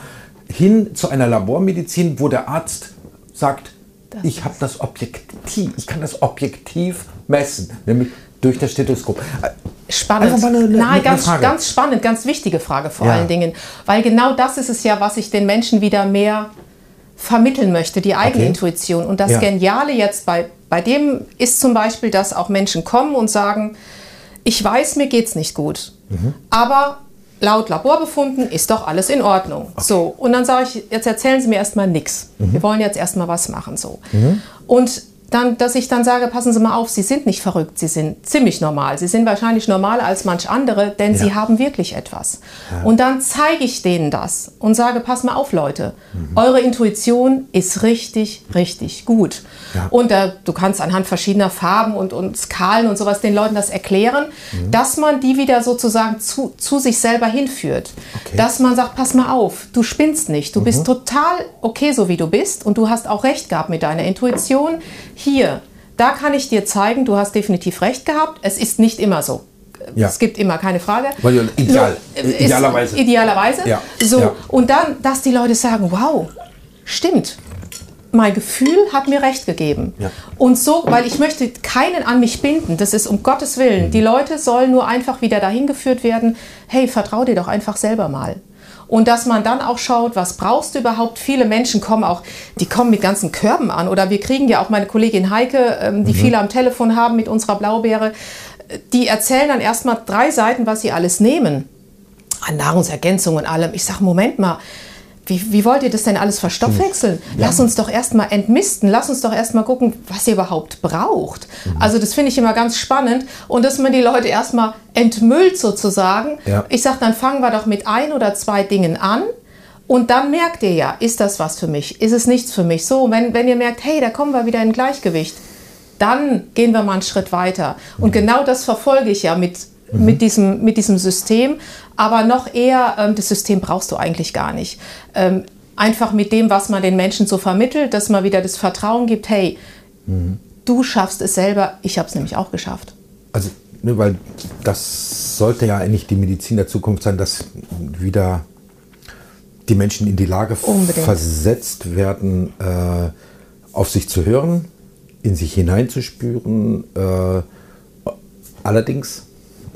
hin zu einer Labormedizin, wo der Arzt sagt, das ich habe das objektiv, ich kann das objektiv messen, nämlich durch das Stethoskop. Spannend. Eine, eine, Nein, ganz, ganz spannend, ganz wichtige Frage vor ja. allen Dingen. Weil genau das ist es ja, was ich den Menschen wieder mehr vermitteln möchte, die eigene okay. Intuition. Und das ja. Geniale jetzt bei, bei dem ist zum Beispiel, dass auch Menschen kommen und sagen, ich weiß, mir geht es nicht gut, mhm. aber laut Laborbefunden ist doch alles in Ordnung. Okay. So, und dann sage ich, jetzt erzählen Sie mir erstmal nichts. Mhm. Wir wollen jetzt erstmal was machen. So. Mhm. Und dann, dass ich dann sage, passen Sie mal auf, Sie sind nicht verrückt, Sie sind ziemlich normal. Sie sind wahrscheinlich normaler als manch andere, denn ja. Sie haben wirklich etwas. Ja. Und dann zeige ich denen das und sage, pass mal auf, Leute, mhm. eure Intuition ist richtig, richtig gut. Ja. Und äh, du kannst anhand verschiedener Farben und, und Skalen und sowas den Leuten das erklären, mhm. dass man die wieder sozusagen zu, zu sich selber hinführt. Okay. Dass man sagt, pass mal auf, du spinnst nicht, du mhm. bist total okay, so wie du bist und du hast auch recht gehabt mit deiner Intuition hier, da kann ich dir zeigen, du hast definitiv recht gehabt. Es ist nicht immer so. Ja. Es gibt immer keine Frage. Ideal, idealerweise. Idealerweise. Ja. So, ja. und dann, dass die Leute sagen, wow, stimmt. Mein Gefühl hat mir recht gegeben. Ja. Und so, weil ich möchte keinen an mich binden, das ist um Gottes Willen. Mhm. Die Leute sollen nur einfach wieder dahin geführt werden, hey, vertrau dir doch einfach selber mal. Und dass man dann auch schaut, was brauchst du überhaupt? Viele Menschen kommen auch, die kommen mit ganzen Körben an. Oder wir kriegen ja auch meine Kollegin Heike, ähm, die mhm. viele am Telefon haben mit unserer Blaubeere, die erzählen dann erstmal drei Seiten, was sie alles nehmen. An Nahrungsergänzung und allem. Ich sage, Moment mal, wie, wie, wollt ihr das denn alles verstoffwechseln? Ja. Lass uns doch erstmal entmisten, lass uns doch erstmal gucken, was ihr überhaupt braucht. Mhm. Also das finde ich immer ganz spannend und dass man die Leute erstmal entmüllt sozusagen. Ja. Ich sage, dann fangen wir doch mit ein oder zwei Dingen an und dann merkt ihr ja, ist das was für mich, ist es nichts für mich. So, wenn, wenn ihr merkt, hey, da kommen wir wieder in Gleichgewicht, dann gehen wir mal einen Schritt weiter. Und mhm. genau das verfolge ich ja mit mhm. mit, diesem, mit diesem System. Aber noch eher, ähm, das System brauchst du eigentlich gar nicht. Ähm, einfach mit dem, was man den Menschen so vermittelt, dass man wieder das Vertrauen gibt, hey, mhm. du schaffst es selber, ich habe es nämlich auch geschafft. Also, ne, weil das sollte ja eigentlich die Medizin der Zukunft sein, dass wieder die Menschen in die Lage Unbedingt. versetzt werden, äh, auf sich zu hören, in sich hineinzuspüren. Äh, allerdings,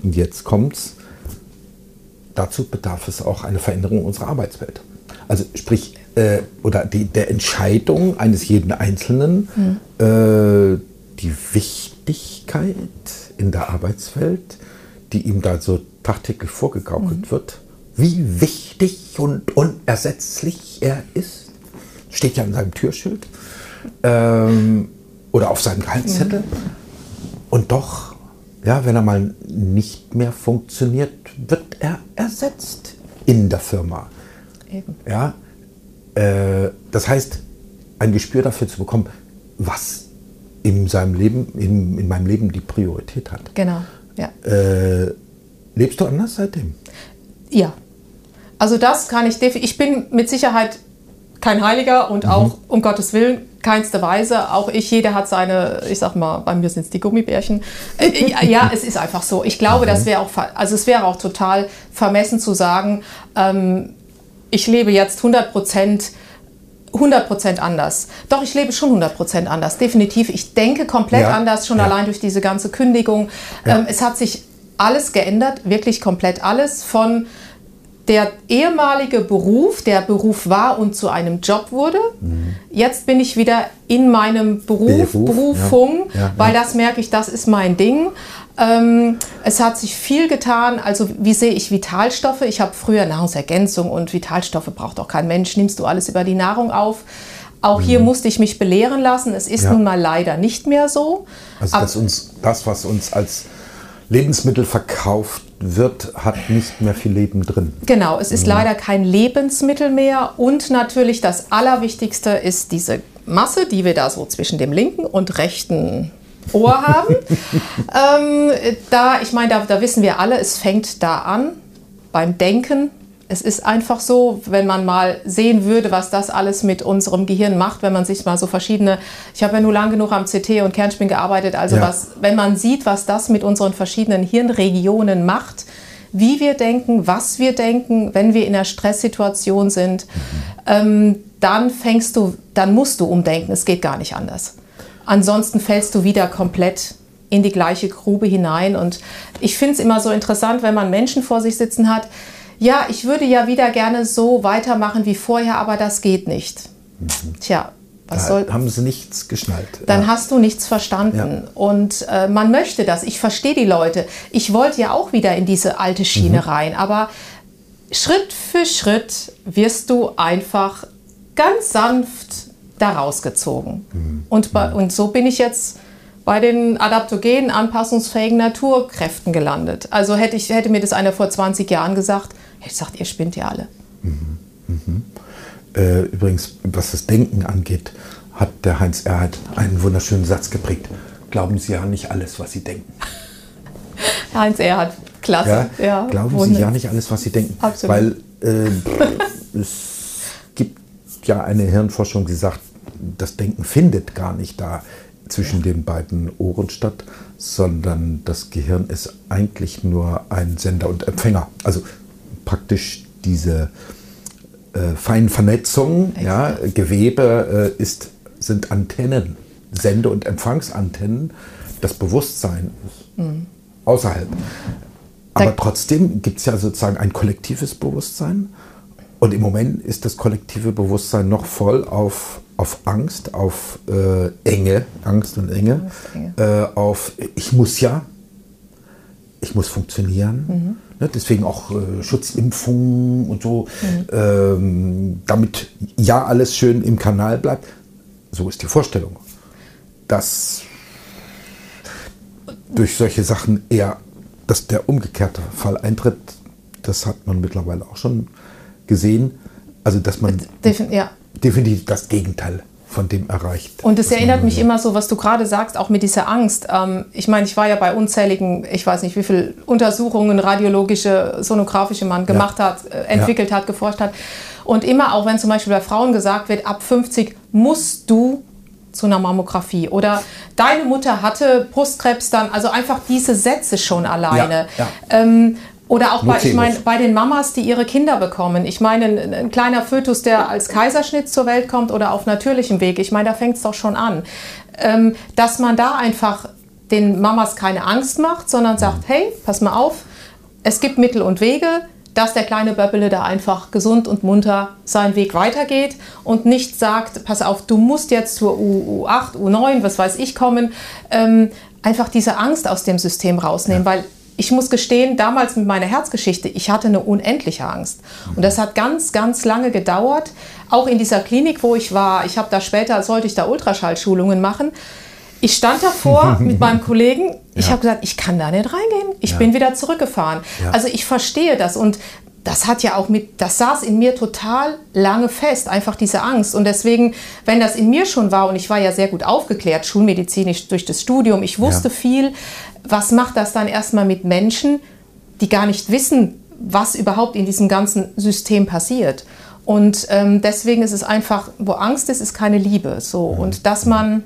und jetzt kommt's, dazu bedarf es auch eine Veränderung unserer Arbeitswelt. Also sprich, äh, oder die, der Entscheidung eines jeden Einzelnen, mhm. äh, die Wichtigkeit in der Arbeitswelt, die ihm da so tagtäglich vorgegaukelt mhm. wird, wie wichtig und unersetzlich er ist, steht ja in seinem Türschild ähm, oder auf seinem Gehaltszettel. Mhm. Und doch, ja, wenn er mal nicht mehr funktioniert, wird er ersetzt in der Firma. Eben. Ja, äh, das heißt, ein Gespür dafür zu bekommen, was in seinem Leben, in, in meinem Leben die Priorität hat. Genau, ja. Äh, lebst du anders seitdem? Ja. Also das kann ich definitiv. Ich bin mit Sicherheit kein Heiliger und mhm. auch um Gottes Willen keinste Weise. Auch ich, jeder hat seine, ich sag mal, bei mir sind es die Gummibärchen. Äh, ja, es ist einfach so. Ich glaube, mhm. das wäre auch, also es wäre auch total vermessen zu sagen, ähm, ich lebe jetzt 100 Prozent 100% anders. Doch, ich lebe schon 100% anders, definitiv. Ich denke komplett ja, anders, schon ja. allein durch diese ganze Kündigung. Ja. Ähm, es hat sich alles geändert, wirklich komplett alles. Von der ehemalige Beruf, der Beruf war und zu einem Job wurde. Mhm. Jetzt bin ich wieder in meinem Beruf, Beruf, Berufung, ja, ja, weil das merke ich, das ist mein Ding. Ähm, es hat sich viel getan. Also wie sehe ich Vitalstoffe? Ich habe früher Nahrungsergänzung und Vitalstoffe braucht auch kein Mensch. Nimmst du alles über die Nahrung auf? Auch mhm. hier musste ich mich belehren lassen. Es ist ja. nun mal leider nicht mehr so. Also dass uns das, was uns als Lebensmittel verkauft wird, hat nicht mehr viel Leben drin. Genau, es ist mhm. leider kein Lebensmittel mehr. Und natürlich das Allerwichtigste ist diese Masse, die wir da so zwischen dem linken und rechten Ohr [laughs] haben. ähm, da, ich meine, da, da wissen wir alle, es fängt da an beim Denken, es ist einfach so, wenn man mal sehen würde, was das alles mit unserem Gehirn macht, wenn man sich mal so verschiedene, ich habe ja nur lang genug am CT und Kernspin gearbeitet, also ja. was, wenn man sieht, was das mit unseren verschiedenen Hirnregionen macht, wie wir denken, was wir denken, wenn wir in einer Stresssituation sind, mhm. ähm, dann fängst du, dann musst du umdenken. Es geht gar nicht anders. Ansonsten fällst du wieder komplett in die gleiche Grube hinein. Und ich finde es immer so interessant, wenn man Menschen vor sich sitzen hat, ja, ich würde ja wieder gerne so weitermachen wie vorher, aber das geht nicht. Mhm. Tja, was da soll. Haben sie nichts geschnallt. Dann ja. hast du nichts verstanden. Ja. Und äh, man möchte das. Ich verstehe die Leute. Ich wollte ja auch wieder in diese alte Schiene mhm. rein, aber Schritt für Schritt wirst du einfach ganz sanft da rausgezogen. Mhm. Und, bei, mhm. und so bin ich jetzt bei den adaptogenen, anpassungsfähigen Naturkräften gelandet. Also hätte, ich, hätte mir das einer vor 20 Jahren gesagt, ich sagt, ihr spinnt ja alle. Mhm. Mhm. Äh, übrigens, was das Denken angeht, hat der Heinz Erhard einen wunderschönen Satz geprägt. Glauben Sie ja nicht alles, was Sie denken. [laughs] Heinz Erhard, klasse. Ja, ja, glauben Wunder. Sie ja nicht alles, was Sie denken. Absolut. Weil äh, [laughs] es gibt ja eine Hirnforschung, die sagt, das Denken findet gar nicht da zwischen den beiden Ohren statt, sondern das Gehirn ist eigentlich nur ein Sender und Empfänger. Also praktisch diese äh, feinen Vernetzungen, ja, Gewebe äh, ist, sind Antennen, Sende- und Empfangsantennen. Das Bewusstsein ist mhm. außerhalb. Aber trotzdem gibt es ja sozusagen ein kollektives Bewusstsein. Und im Moment ist das kollektive Bewusstsein noch voll auf, auf Angst, auf äh, Enge, Angst und Enge, Enge. Äh, auf ich muss ja, ich muss funktionieren. Mhm. Ne, deswegen auch äh, Schutzimpfungen und so, mhm. ähm, damit ja alles schön im Kanal bleibt. So ist die Vorstellung. Dass durch solche Sachen eher, dass der umgekehrte Fall eintritt, das hat man mittlerweile auch schon gesehen. Also dass man Defin ja. definitiv das Gegenteil von dem erreicht. Und es erinnert mich immer so, was du gerade sagst, auch mit dieser Angst. Ähm, ich meine, ich war ja bei unzähligen, ich weiß nicht, wie viele Untersuchungen radiologische, sonografische man gemacht ja. hat, äh, entwickelt ja. hat, geforscht hat. Und immer auch, wenn zum Beispiel bei Frauen gesagt wird, ab 50 musst du zu einer Mammographie oder deine Mutter hatte Brustkrebs dann, also einfach diese Sätze schon alleine. Ja, ähm, Oder auch bei, ich meine, bei den Mamas, die ihre Kinder bekommen. Ich meine, ein, ein, kleiner Fötus, der als Kaiserschnitt zur Welt kommt oder auf natürlichem Weg. Ich meine, da fängt es doch schon an. Ähm, dass man da einfach den Mamas keine Angst macht, sondern sagt, hey, pass mal auf, es gibt Mittel und Wege, dass der kleine Böppele da einfach gesund und munter seinen Weg weitergeht und nicht sagt, pass auf, du musst jetzt zur U, U8, U9, was weiß ich, kommen. Ähm, einfach diese Angst aus dem System rausnehmen, ja. weil ich muss gestehen, damals mit meiner Herzgeschichte, ich hatte eine unendliche Angst. Und das hat ganz, ganz lange gedauert. Auch in dieser Klinik, wo ich war, ich habe da später, sollte ich da Ultraschallschulungen machen. Ich stand davor [laughs] mit meinem Kollegen. Ich ja. habe gesagt, ich kann da nicht reingehen. Ich ja. bin wieder zurückgefahren. Ja. Also ich verstehe das und das hat ja auch mit, das saß in mir total lange fest, einfach diese Angst. Und deswegen, wenn das in mir schon war und ich war ja sehr gut aufgeklärt, schulmedizinisch durch das Studium, ich wusste viel, was macht das dann erstmal mit Menschen, die gar nicht wissen, was überhaupt in diesem ganzen System passiert. Und ähm, deswegen ist es einfach, wo Angst ist, ist keine Liebe. So. Und dass man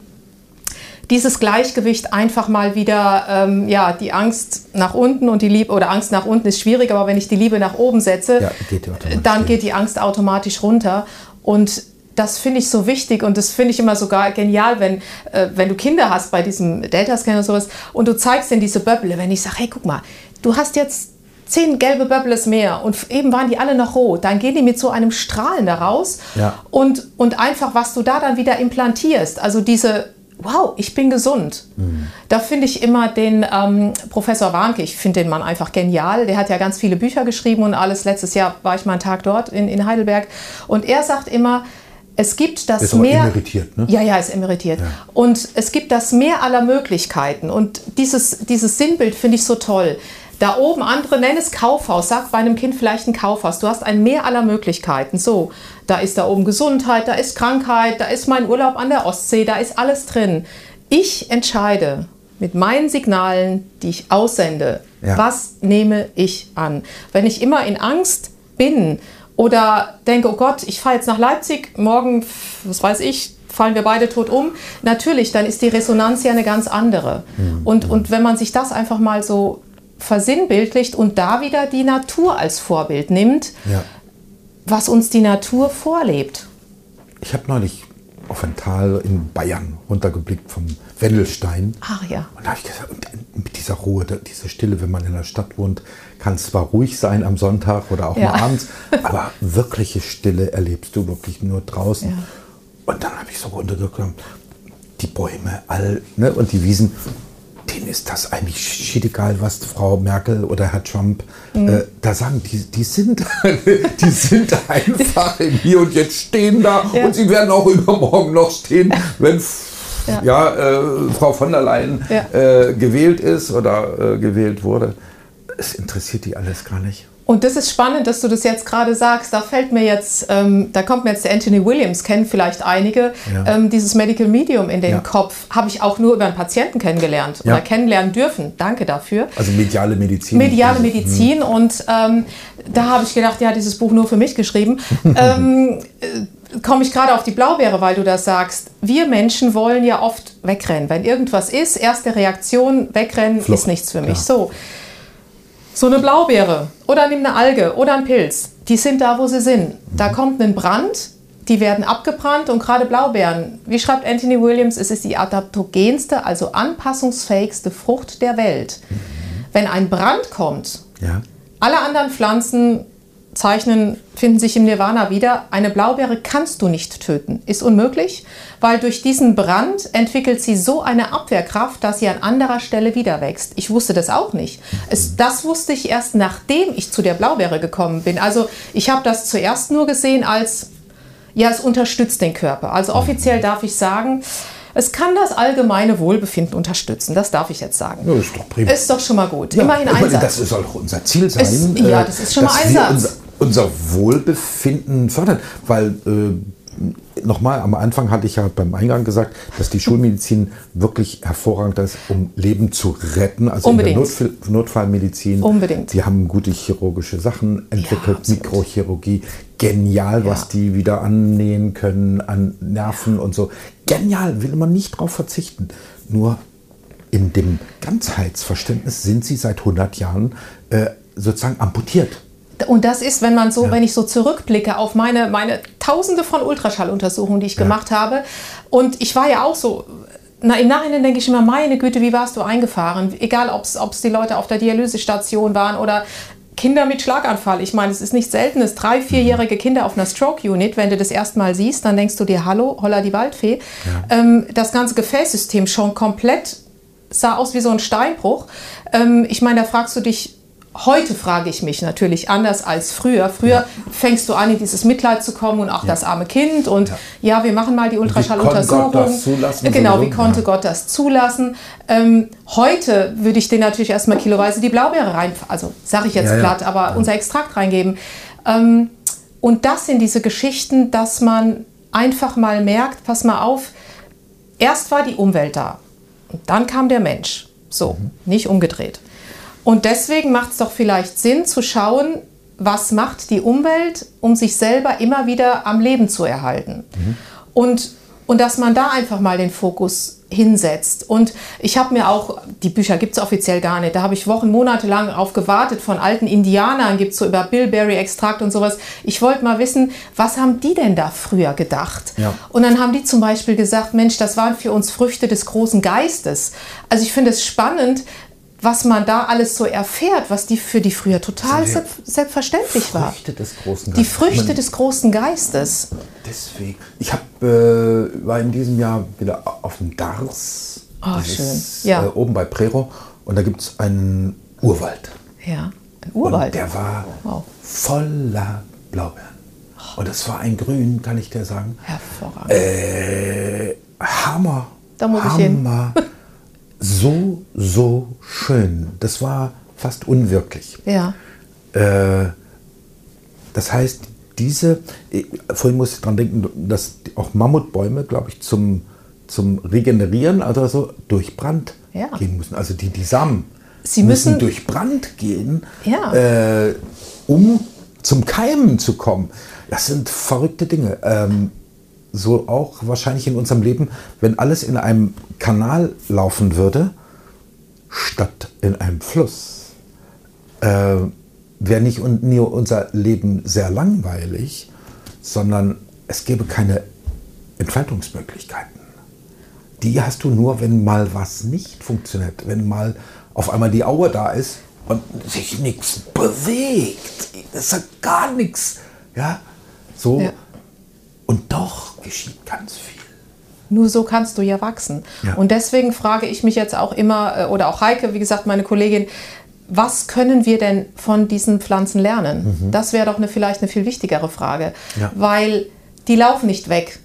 dieses Gleichgewicht einfach mal wieder, ähm, ja, die Angst nach unten und die Liebe, oder Angst nach unten ist schwierig, aber wenn ich die Liebe nach oben setze, ja, geht dann geht die Angst automatisch runter. Und das finde ich so wichtig und das finde ich immer sogar genial, wenn, äh, wenn du Kinder hast bei diesem Delta-Scan oder sowas und du zeigst ihnen diese Böbble, wenn ich sage, hey, guck mal, du hast jetzt zehn gelbe Böbbles mehr und eben waren die alle noch rot, dann gehen die mit so einem Strahlen da raus ja. und, und einfach, was du da dann wieder implantierst, also diese wow, ich bin gesund. Mhm. Da finde ich immer den ähm, Professor Warnke, ich finde den Mann einfach genial. Der hat ja ganz viele Bücher geschrieben und alles. Letztes Jahr war ich mal einen Tag dort in, in Heidelberg. Und er sagt immer, es gibt das ist mehr. emeritiert, ne? Ja, ja, ist emeritiert. Ja. Und es gibt das Mehr aller Möglichkeiten. Und dieses, dieses Sinnbild finde ich so toll. Da oben, andere nennen es Kaufhaus. Sag bei einem Kind vielleicht ein Kaufhaus. Du hast ein Mehr aller Möglichkeiten. So, da ist da oben Gesundheit, da ist Krankheit, da ist mein Urlaub an der Ostsee, da ist alles drin. Ich entscheide mit meinen Signalen, die ich aussende, ja. was nehme ich an. Wenn ich immer in Angst bin oder denke, oh Gott, ich fahre jetzt nach Leipzig, morgen, was weiß ich, fallen wir beide tot um. Natürlich, dann ist die Resonanz ja eine ganz andere. Mhm. Und, und wenn man sich das einfach mal so versinnbildlicht und da wieder die Natur als Vorbild nimmt, ja. was uns die Natur vorlebt. Ich habe neulich auf ein Tal in Bayern runtergeblickt vom Wendelstein. Ach ja. Und da habe ich gesagt, mit dieser Ruhe, diese Stille, wenn man in der Stadt wohnt, kann es zwar ruhig sein am Sonntag oder auch ja. mal abends, [laughs] aber wirkliche Stille erlebst du wirklich nur draußen. Ja. Und dann habe ich so runtergekommen, die Bäume, all, ne, und die Wiesen denen ist das eigentlich shit egal, was Frau Merkel oder Herr Trump mhm. äh, da sagen. Die, die, sind, [laughs] die sind einfach im Hier und Jetzt stehen da ja. und sie werden auch übermorgen noch stehen, wenn ja, ja äh, Frau von der Leyen ja. äh, gewählt ist oder äh, gewählt wurde. Es interessiert die alles gar nicht. Und das ist spannend, dass du das jetzt gerade sagst. Da fällt mir jetzt, ähm, da kommt mir jetzt der Anthony Williams, kennen vielleicht einige, ja. ähm, dieses Medical Medium in den ja. Kopf. Habe ich auch nur über einen Patienten kennengelernt ja. oder kennenlernen dürfen. Danke dafür. Also mediale Medizin. Mediale also, Medizin. Mh. Und ähm, da habe ich gedacht, ja, dieses Buch nur für mich geschrieben. [laughs] ähm, äh, komme ich gerade auf die Blaubeere, weil du das sagst. Wir Menschen wollen ja oft wegrennen. Wenn irgendwas ist, erste Reaktion, wegrennen Flucht. ist nichts für mich. So. So eine Blaubeere oder nimm eine Alge oder ein Pilz, die sind da, wo sie sind. Da mhm. kommt ein Brand, die werden abgebrannt und gerade Blaubeeren, wie schreibt Anthony Williams, es ist die adaptogenste, also anpassungsfähigste Frucht der Welt. Mhm. Wenn ein Brand kommt, ja. alle anderen Pflanzen zeichnen, finden sich im Nirvana wieder. Eine Blaubeere kannst du nicht töten. Ist unmöglich, weil durch diesen Brand entwickelt sie so eine Abwehrkraft, dass sie an anderer Stelle wieder wächst. Ich wusste das auch nicht. Es, das wusste ich erst, nachdem ich zu der Blaubeere gekommen bin. Also ich habe das zuerst nur gesehen als, ja, es unterstützt den Körper. Also offiziell darf ich sagen, es kann das allgemeine Wohlbefinden unterstützen. Das darf ich jetzt sagen. Ja, ist doch prima. Ist doch schon mal gut. Ja, Immerhin Einsatz. Das soll auch unser Ziel sein. Es, ja, das ist schon mal Einsatz unser Wohlbefinden fördern. Weil äh, nochmal, am Anfang hatte ich ja beim Eingang gesagt, dass die Schulmedizin wirklich hervorragend ist, um Leben zu retten. Also Unbedingt. in der Notfall, Notfallmedizin. Unbedingt. Die haben gute chirurgische Sachen entwickelt, ja, Mikrochirurgie. Genial, ja. was die wieder annähen können an Nerven und so. Genial, will man nicht drauf verzichten. Nur in dem Ganzheitsverständnis sind sie seit 100 Jahren äh, sozusagen amputiert. Und das ist, wenn man so, ja. wenn ich so zurückblicke auf meine, meine Tausende von Ultraschalluntersuchungen, die ich ja. gemacht habe. Und ich war ja auch so, na, im Nachhinein denke ich immer, meine Güte, wie warst du eingefahren? Egal, ob es die Leute auf der Dialysestation waren oder Kinder mit Schlaganfall. Ich meine, es ist nicht selten, dass drei, vierjährige Kinder auf einer Stroke-Unit, wenn du das erstmal siehst, dann denkst du dir, hallo, holla die Waldfee. Ja. Ähm, das ganze Gefäßsystem schon komplett sah aus wie so ein Steinbruch. Ähm, ich meine, da fragst du dich, Heute frage ich mich natürlich anders als früher. Früher ja. fängst du an, in dieses Mitleid zu kommen und auch ja. das arme Kind und ja. ja. wir machen mal die Ultraschalluntersuchung. Genau, wie konnte Gott das zulassen? Ähm, heute würde ich den natürlich erstmal kiloweise die Blaubeere rein, also sage ich jetzt platt, aber unser Extrakt reingeben. Ähm, und das sind diese Geschichten, dass man einfach mal merkt, pass mal auf, erst war die Umwelt da und dann kam der Mensch. So, mhm. nicht umgedreht. Und deswegen macht es doch vielleicht Sinn zu schauen, was macht die Umwelt, um sich selber immer wieder am Leben zu erhalten. Mhm. Und, und dass man da einfach mal den Fokus hinsetzt. Und ich habe mir auch, die Bücher gibt es offiziell gar nicht, da habe ich Wochen, Monate lang auf gewartet, von alten Indianern gibt es so über Bilberry-Extrakt und sowas. Ich wollte mal wissen, was haben die denn da früher gedacht? Ja. Und dann haben die zum Beispiel gesagt, Mensch, das waren für uns Früchte des großen Geistes. Also ich finde es spannend, was man da alles so erfährt, was die für die früher total selbst, selbstverständlich war. Früchte des großen Geistes. Die Früchte man, des großen Geistes. Deswegen. Ich hab, äh, war in diesem Jahr wieder auf dem Dars. Oh, schön. Ja. Äh, oben bei Prero. Und da gibt es einen Urwald. Ja, ein Urwald. Und der war wow. voller Blaubeeren. Und das war ein Grün, kann ich dir sagen. Hervorragend. Äh, Hammer. Da muss Hammer. ich hin. [laughs] so, so schön. Das war fast unwirklich. Ja. Äh, das heißt, diese, vorhin musste ich daran denken, dass auch Mammutbäume, glaube ich, zum, zum Regenerieren, also so durch Brand ja. gehen müssen. Also die, die Samen Sie müssen, müssen durch Brand gehen, ja. äh, um zum Keimen zu kommen. Das sind verrückte Dinge. Ähm, so auch wahrscheinlich in unserem Leben, wenn alles in einem Kanal laufen würde, statt in einem Fluss, äh, wäre nicht nur unser Leben sehr langweilig, sondern es gäbe keine Entfaltungsmöglichkeiten. Die hast du nur, wenn mal was nicht funktioniert, wenn mal auf einmal die Aue da ist und sich nichts bewegt. Es hat gar nichts. Ja, so. Ja. Und doch geschieht ganz viel. Nur so kannst du ja wachsen. Ja. Und deswegen frage ich mich jetzt auch immer, äh, oder auch Heike, wie gesagt, meine Kollegin, was können wir denn von diesen Pflanzen lernen? Mhm. Das wäre doch eine, vielleicht eine viel wichtigere Frage, ja. weil die laufen nicht weg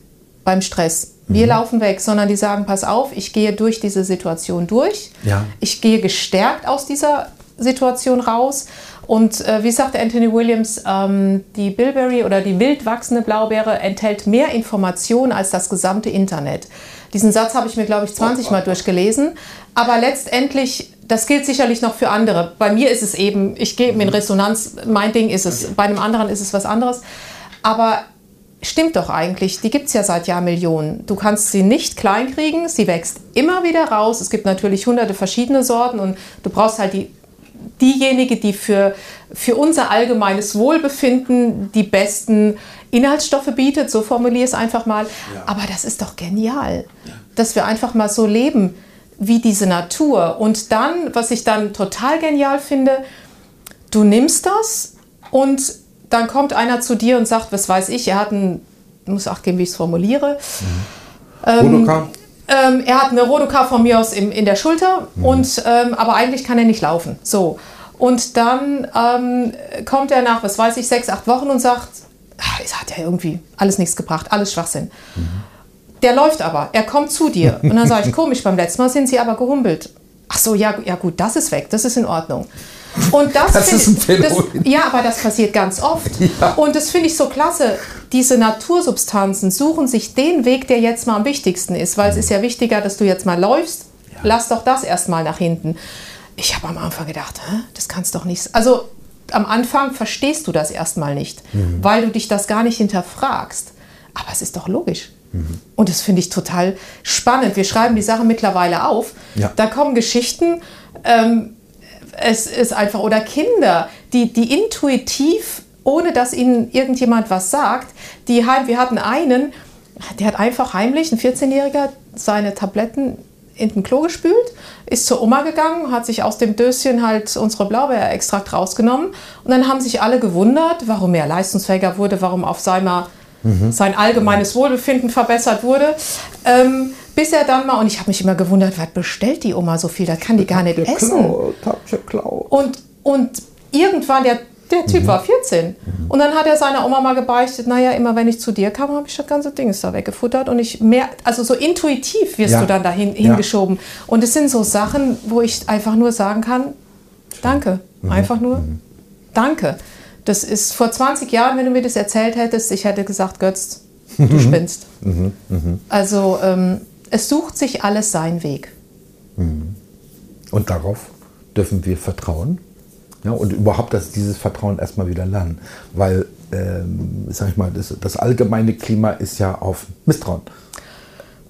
beim Stress. Wir mhm. laufen weg, sondern die sagen, pass auf, ich gehe durch diese Situation durch. Ja. Ich gehe gestärkt aus dieser Situation raus und äh, wie sagte Anthony Williams, ähm, die Bilberry oder die wild wachsende Blaubeere enthält mehr Informationen als das gesamte Internet. Diesen Satz habe ich mir, glaube ich, 20 Mal durchgelesen. Aber letztendlich, das gilt sicherlich noch für andere. Bei mir ist es eben, ich gehe in Resonanz, mein Ding ist es, bei einem anderen ist es was anderes. Aber stimmt doch eigentlich, die gibt es ja seit Jahrmillionen. Du kannst sie nicht kleinkriegen, sie wächst immer wieder raus. Es gibt natürlich hunderte verschiedene Sorten und du brauchst halt die diejenige, die für, für unser allgemeines Wohlbefinden die besten Inhaltsstoffe bietet, so formuliere ich es einfach mal. Ja. Aber das ist doch genial, ja. dass wir einfach mal so leben wie diese Natur. Und dann, was ich dann total genial finde, du nimmst das und dann kommt einer zu dir und sagt, was weiß ich, er hat ein, ich muss auch geben, wie ich es formuliere. Mhm. Ähm, ähm, er hat eine Rodokar von mir aus im, in der Schulter, mhm. und, ähm, aber eigentlich kann er nicht laufen. So. Und dann ähm, kommt er nach, was weiß ich, sechs, acht Wochen und sagt, ach, es hat ja irgendwie alles nichts gebracht, alles Schwachsinn. Mhm. Der läuft aber, er kommt zu dir. Und dann sage ich, [laughs] komisch, beim letzten Mal sind sie aber gehumpelt. Ach so, ja, ja gut, das ist weg, das ist in Ordnung. Und das, das ist ein Phänomen. Das, ja, aber das passiert ganz oft. [laughs] Ja. Und das finde ich so klasse. Diese Natursubstanzen suchen sich den Weg, der jetzt mal am wichtigsten ist, weil mhm. es ist ja wichtiger, dass du jetzt mal läufst. Ja. Lass doch das erstmal nach hinten. Ich habe am Anfang gedacht, Hä, das kannst doch nicht. Also am Anfang verstehst du das erstmal nicht, mhm. weil du dich das gar nicht hinterfragst. Aber es ist doch logisch. Mhm. Und das finde ich total spannend. Wir schreiben die Sache mittlerweile auf. Ja. Da kommen Geschichten. Ähm, es ist einfach, oder Kinder, die, die intuitiv, ohne dass ihnen irgendjemand was sagt, die heim, wir hatten einen, der hat einfach heimlich, ein 14-Jähriger, seine Tabletten in den Klo gespült, ist zur Oma gegangen, hat sich aus dem Döschen halt unsere Blaubeerextrakt rausgenommen und dann haben sich alle gewundert, warum er leistungsfähiger wurde, warum auf seiner, mhm. sein allgemeines Wohlbefinden verbessert wurde. Ähm, bis er dann mal, und ich habe mich immer gewundert, was bestellt die Oma so viel, das kann die gar nicht essen. Und, und irgendwann, der der Typ mhm. war 14. Mhm. Und dann hat er seiner Oma mal gebeichtet, naja, immer wenn ich zu dir kam, habe ich das ganze Ding da weggefuttert. Und ich mehr, also so intuitiv wirst ja. du dann dahin ja. hingeschoben. Und es sind so Sachen, wo ich einfach nur sagen kann, danke. Mhm. Einfach nur, mhm. danke. Das ist vor 20 Jahren, wenn du mir das erzählt hättest, ich hätte gesagt, Götz, du [laughs] spinnst. Mhm. Also ähm, es sucht sich alles seinen Weg. Und darauf dürfen wir vertrauen? Ja, und überhaupt dass dieses Vertrauen erstmal wieder lernen. Weil, ähm, sag ich mal, das, das, allgemeine Klima ist ja auf Misstrauen.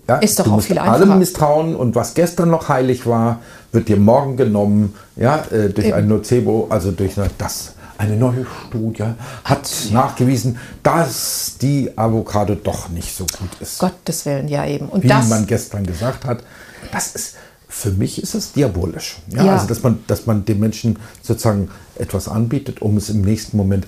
Ja, ist doch du auch musst viel einfacher. allem misstrauen und was gestern noch heilig war, wird dir morgen genommen, ja, äh, durch Eben. ein Nocebo, also durch das. Eine neue Studie hat nachgewiesen, dass die Avocado doch nicht so gut ist. Gottes Willen, ja eben. Und Wie man gestern gesagt hat, das ist, für mich ist es diabolisch. Ja, ja. Also, dass man, dass man dem Menschen sozusagen etwas anbietet, um es im nächsten Moment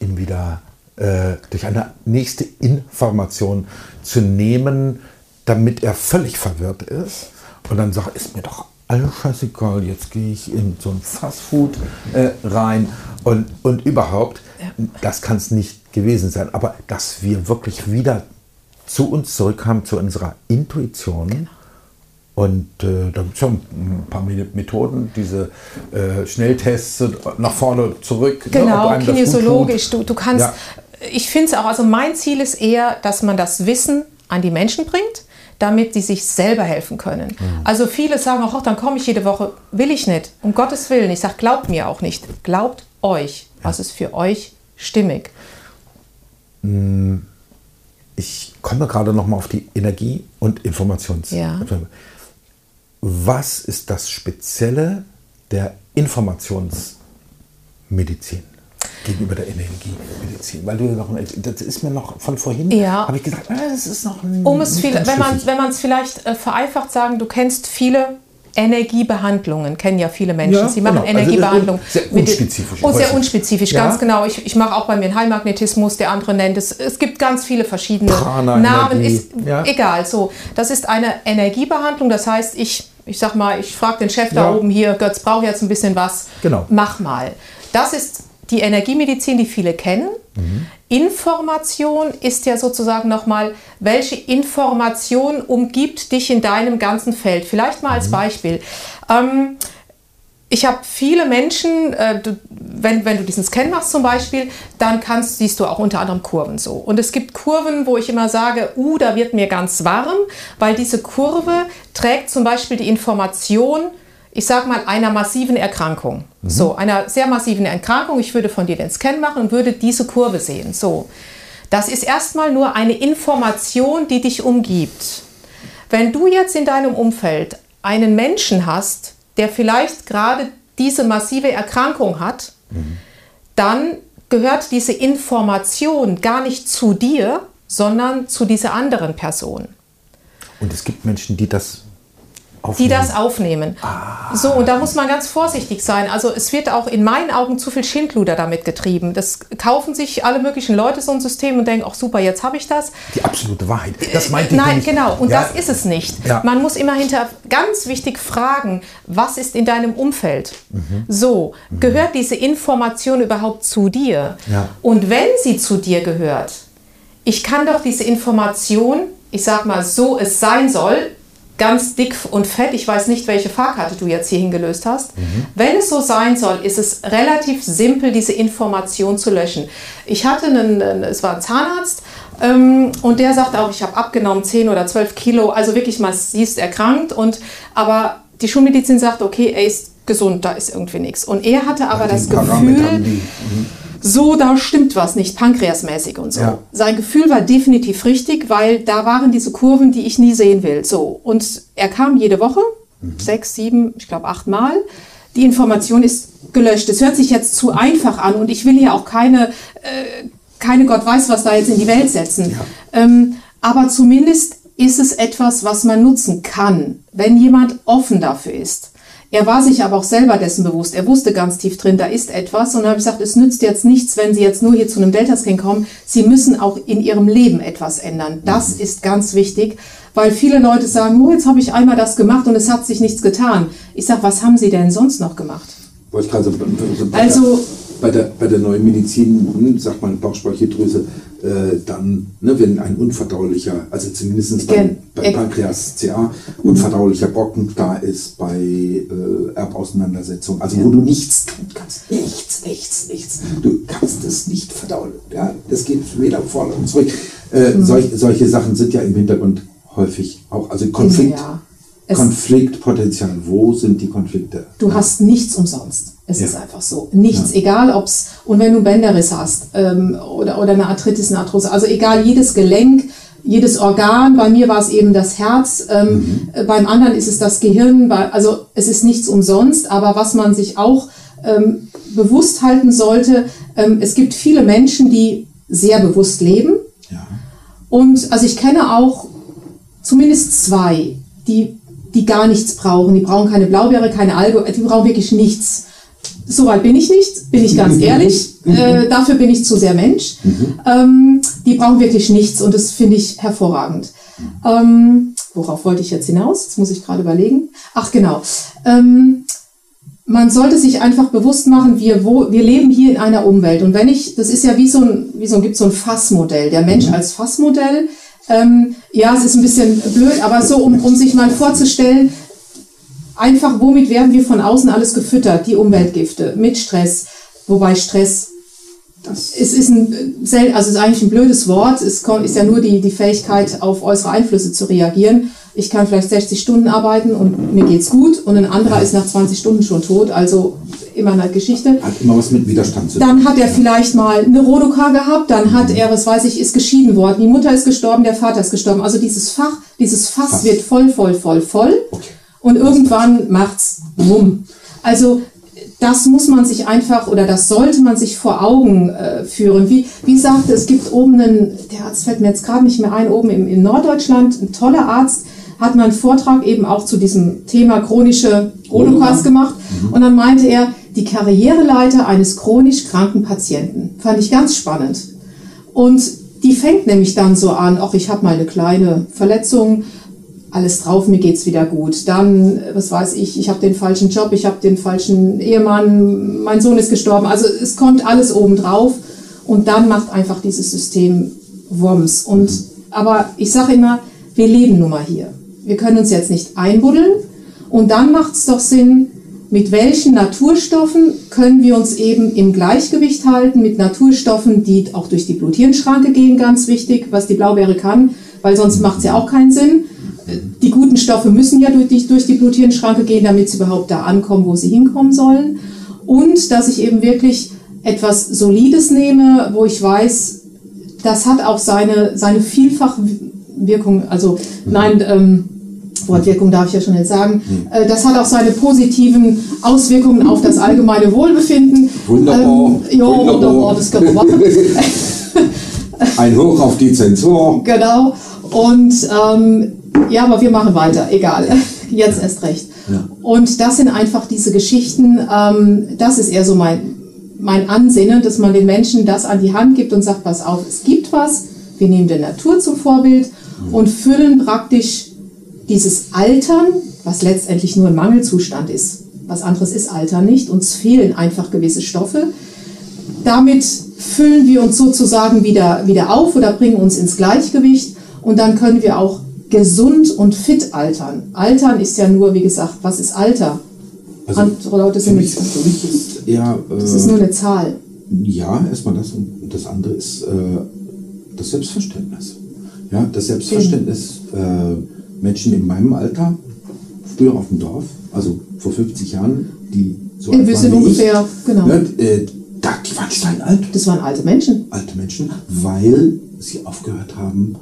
ihm wieder äh, durch eine nächste Information zu nehmen, damit er völlig verwirrt ist und dann sagt, ist mir doch alles scheißegal, jetzt gehe ich in so ein Fastfood äh, rein und, und überhaupt, ja. das kann es nicht gewesen sein. Aber dass wir wirklich wieder zu uns zurückkamen, zu unserer Intuition. Genau und äh, da gibt es schon ein paar Methoden, diese äh, Schnelltests nach vorne, zurück. Ne, genau, ne, kinesiologisch. Du, du kannst, ja. ich finde es auch, also mein Ziel ist eher, dass man das Wissen an die Menschen bringt, damit die sich selber helfen können. Mhm. Also viele sagen auch, dann komme ich jede Woche. Will ich nicht, um Gottes Willen. Ich sage, glaubt mir auch nicht. Glaubt euch, was ist für euch stimmig. Hm, ich komme gerade noch mal auf die Energie- und Informations- ja was ist das Spezielle der Informationsmedizin gegenüber der Energiemedizin? Weil du noch, das ist mir noch von vorhin, ja. habe ich gesagt, ah, das ist noch ein, um es viel, wenn man wenn es vielleicht äh, vereinfacht sagen, du kennst viele Energiebehandlungen kennen ja viele Menschen. Ja, Sie machen genau. Also Energiebehandlungen. Also sehr unspezifisch. Und sehr unspezifisch, ja. ganz genau. Ich, ich mache auch bei mir einen Heilmagnetismus, der andere nennt es. Es gibt ganz viele verschiedene Prana, Namen. Ist ja. egal. So, das ist eine Energiebehandlung. Das heißt, ich ich sag mal, ich frage den Chef da oben hier, Götz, brauche jetzt ein bisschen was. Genau. Mach mal. Das ist die Energiemedizin, die viele kennen. Mhm. Information ist ja sozusagen nochmal, welche Information umgibt dich in deinem ganzen Feld. Vielleicht mal als mhm. Beispiel. Ähm, ich habe viele Menschen, äh, du, wenn, wenn du diesen Scan machst zum Beispiel, dann kannst, siehst du auch unter anderem Kurven so. Und es gibt Kurven, wo ich immer sage, uh, da wird mir ganz warm, weil diese Kurve trägt zum Beispiel die Information, ich sage mal, einer massiven Erkrankung. Mhm. So, einer sehr massiven Erkrankung. Ich würde von dir den Scan machen und würde diese Kurve sehen. So, das ist erstmal nur eine Information, die dich umgibt. Wenn du jetzt in deinem Umfeld einen Menschen hast, der vielleicht gerade diese massive Erkrankung hat, mhm. dann gehört diese Information gar nicht zu dir, sondern zu dieser anderen Person. Und es gibt Menschen, die das Aufnehmen. die das aufnehmen. Ah. So, und da muss man ganz vorsichtig sein. Also es wird auch in meinen Augen zu viel Schindluder damit getrieben. Das kaufen sich alle möglichen Leute so ein System und denken, ach super, jetzt habe ich das. Die absolute Wahrheit. Das meint ich Nein, genau. Und ja. das ist es nicht. Ja. Man muss immer hinter ganz wichtig fragen, was ist in deinem Umfeld? Mhm. So, mhm. gehört diese Information überhaupt zu dir? Ja. Und wenn sie zu dir gehört, ich kann doch diese Information, ich sag mal, so es sein soll, ganz dick und fett. Ich weiß nicht, welche Fahrkarte du jetzt hier hingelöst hast. Mhm. Wenn es so sein soll, ist es relativ simpel, diese Information zu löschen. Ich hatte einen, es war ein Zahnarzt ähm, und der sagt auch, ich habe abgenommen 10 oder 12 Kilo, also wirklich massiv erkrankt. Und, aber die Schulmedizin sagt, okay, er ist gesund, da ist irgendwie nichts. Und er hatte aber das Gefühl, mhm so, da stimmt was nicht, pankreasmäßig und so. Ja. Sein Gefühl war definitiv richtig, weil da waren diese Kurven, die ich nie sehen will. So, und er kam jede Woche, mhm. sechs, sieben, ich glaube acht Mal. die Information ist gelöscht. Es hört sich jetzt zu einfach an und ich will hier auch keine, äh, keine Gott weiß was da jetzt in die Welt setzen. Ja. Ähm, aber zumindest ist es etwas, was man nutzen kann, wenn jemand offen dafür ist. Er war sich aber auch selber dessen bewusst. Er wusste ganz tief drin, da ist etwas. Und dann habe ich gesagt, es nützt jetzt nichts, wenn Sie jetzt nur hier zu einem Delta-Scan kommen. Sie müssen auch in Ihrem Leben etwas ändern. Das mhm. ist ganz wichtig, weil viele Leute sagen, oh, jetzt habe ich einmal das gemacht und es hat sich nichts getan. Ich sage, was haben Sie denn sonst noch gemacht? Also bei der, bei der neuen Medizin, hm, sagt man Bauchspeicheldrüse, äh, dann, ne, wenn ein unverdaulicher, also zumindest bei, bei Pankreas CA, unverdaulicher Brocken da ist, bei äh, Erbauseinandersetzung, also ja. wo du nichts tun kannst, nichts, nichts, nichts, du kannst es nicht verdauen. Ja, das geht weder vor noch zurück. Äh, mhm. solch, solche Sachen sind ja im Hintergrund häufig auch, also Konflikt. Ja. Konfliktpotenzial, wo sind die Konflikte? Du hast nichts umsonst. Es ja. ist einfach so. Nichts, ja. egal ob's, und wenn du Bänderriss hast ähm, oder, oder eine Arthritis, eine Arthrose, also egal, jedes Gelenk, jedes Organ, bei mir war es eben das Herz, ähm, mhm. Äh, beim anderen ist es das Gehirn, bei, also es ist nichts umsonst, aber was man sich auch ähm, bewusst halten sollte, ähm, es gibt viele Menschen, die sehr bewusst leben. Ja. Und also ich kenne auch zumindest zwei, die, die gar nichts brauchen. Die brauchen keine Blaubeere, keine Alge, die brauchen wirklich nichts. Soweit bin ich nicht, bin ich ganz ehrlich. Äh, dafür bin ich zu sehr Mensch. Ähm, die brauchen wirklich nichts und das finde ich hervorragend. Ähm, worauf wollte ich jetzt hinaus? Das muss ich gerade überlegen. Ach genau. Ähm, man sollte sich einfach bewusst machen, wir, wo, wir leben hier in einer Umwelt. Und wenn ich, das ist ja wie so ein, wie so ein, gibt so ein Fassmodell. Der Mensch mhm. als Fassmodell. Ähm, ja, es ist ein bisschen blöd, aber so, um, um sich mal vorzustellen, einfach, womit werden wir von außen alles gefüttert? Die Umweltgifte mit Stress. Wobei Stress, das es ist ein, also ist eigentlich ein blödes Wort. Es ist ja nur die, die Fähigkeit, auf äußere Einflüsse zu reagieren. Ich kann vielleicht 60 Stunden arbeiten und mir geht's gut und ein anderer ist nach 20 Stunden schon tot. Also immer eine Geschichte. Hat immer was mit Widerstand zu tun. Dann hat er vielleicht mal eine Rodoka gehabt, dann hat er, was weiß ich, ist geschieden worden. Die Mutter ist gestorben, der Vater ist gestorben. Also dieses Fach, dieses Fass, Fass. wird voll, voll, voll, voll. Okay und irgendwann macht's bumm. Also das muss man sich einfach oder das sollte man sich vor Augen äh, führen. Wie, wie sagte, es gibt oben einen, der Arzt fällt mir jetzt gerade nicht mehr ein, oben im, in Norddeutschland, ein toller Arzt, hat mal einen Vortrag eben auch zu diesem Thema chronische Holocaust gemacht. Mhm. Und dann meinte er, die Karriereleiter eines chronisch kranken Patienten. Fand ich ganz spannend. Und die fängt nämlich dann so an, ach, ich habe mal eine kleine Verletzung, alles drauf, mir geht's wieder gut. Dann, was weiß ich, ich habe den falschen Job, ich habe den falschen Ehemann, mein Sohn ist gestorben. Also es kommt alles oben drauf und dann macht einfach dieses System Wumms. Und aber ich sage immer, wir leben nun mal hier. Wir können uns jetzt nicht einbuddeln und dann macht es doch Sinn, mit welchen Naturstoffen können wir uns eben im Gleichgewicht halten, mit Naturstoffen, die auch durch die Bluthirnschranke gehen, ganz wichtig, was die Blaubeere kann, weil sonst macht es ja auch keinen Sinn. Die guten Stoffe müssen ja durch die, durch die Bluthirnschranke gehen, damit sie überhaupt da ankommen, wo sie hinkommen sollen. Und dass ich eben wirklich etwas Solides nehme, wo ich weiß, das hat auch seine, seine Vielfachwirkung, also nein, ähm, Wortwirkung darf ich ja schon jetzt sagen, äh, das hat auch seine positiven Auswirkungen auf das allgemeine Wohlbefinden. Wunderbar. Ähm, jo, wunderbar. wunderbar, das. [laughs] Ein Hoch auf die Zensur. Genau. Und ähm, ja, aber wir machen weiter, egal. Jetzt erst recht. Ja. Und das sind einfach diese Geschichten, ähm, das ist eher so mein, mein Ansinnen, dass man den Menschen das an die Hand gibt und sagt, pass auf, es gibt was, wir nehmen die Natur zum Vorbild mhm. und füllen praktisch dieses Altern, was letztendlich nur ein Mangelzustand ist. Was anderes ist Altern nicht, uns fehlen einfach gewisse Stoffe. Damit füllen wir uns sozusagen wieder, wieder auf oder bringen uns ins Gleichgewicht und dann können wir auch gesund und fit altern. Altern ist ja nur, wie gesagt, was ist Alter? Also Andere Leute sind mich, für mich ist eher, äh, das ist nur eine Zahl. Ja, erstmal das und das andere ist äh, das Selbstverständnis. Ja, das Selbstverständnis äh, Menschen in meinem Alter, früher auf dem Dorf, also vor 50 Jahren, die so alt waren wie ungefähr, ich, genau. Ne, äh, da, die waren steinalt. Das waren alte Menschen. Alte Menschen, weil sie aufgehört haben,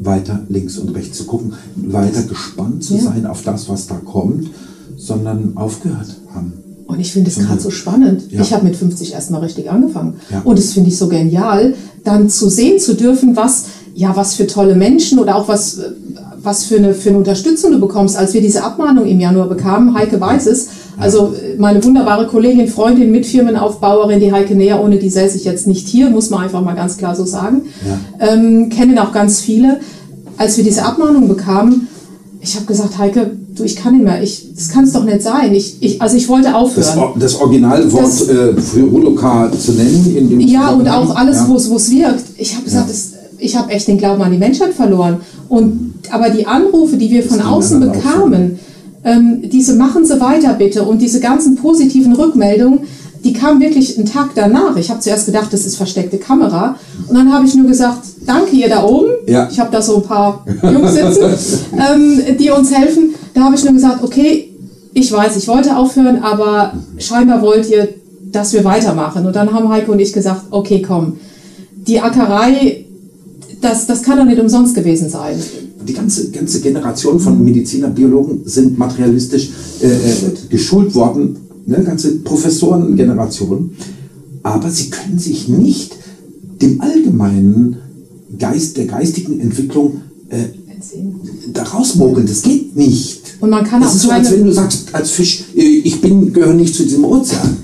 weiter links und rechts zu gucken, weiter gespannt zu ja. sein auf das, was da kommt, sondern aufgehört haben. Und ich finde es gerade so spannend. Ja. Ich habe mit 50 erstmal richtig angefangen. Ja. Und es finde ich so genial, dann zu sehen zu dürfen, was, ja, was für tolle Menschen oder auch was, was für eine, für eine Unterstützung du bekommst. Als wir diese Abmahnung im Januar bekamen, Heike weiß es, also meine wunderbare Kollegin, Freundin, Mitfirmenaufbauerin, die Heike Näher, ohne die säße ich jetzt nicht hier, muss man einfach mal ganz klar so sagen. Ja. Ähm, kennen auch ganz viele. Als wir diese Abmahnung bekamen, ich habe gesagt, Heike, du, ich kann nicht mehr, ich, das kann es doch nicht sein. Ich, ich, also ich wollte aufhören. Das, das Originalwort das, äh, für Rudoka zu nennen. In dem ja, und auch alles, ja. wo es wirkt. Ich habe gesagt, ja. das, ich habe echt den Glauben an die Menschheit verloren. Und, aber die Anrufe, die wir von außen bekamen, ähm, diese machen Sie weiter bitte und diese ganzen positiven Rückmeldungen, die kamen wirklich einen Tag danach. Ich habe zuerst gedacht, das ist versteckte Kamera. Und dann habe ich nur gesagt, danke ihr da oben. Ja. Ich habe da so ein paar Jungs sitzen, [laughs] ähm, die uns helfen. Da habe ich nur gesagt, okay, ich weiß, ich wollte aufhören, aber scheinbar wollt ihr, dass wir weitermachen. Und dann haben Heiko und ich gesagt, okay, komm, die Ackerei, das, das kann doch nicht umsonst gewesen sein die ganze, ganze Generation von Medizinern, Biologen sind materialistisch äh, äh, geschult worden, ne, ganze Professorengeneration. Aber sie können sich nicht dem allgemeinen Geist der geistigen Entwicklung äh, da rausmogeln. Das geht nicht. Und man kann das ist so, als wenn du sagst, als Fisch, äh, ich bin, gehöre nicht zu diesem Ozean.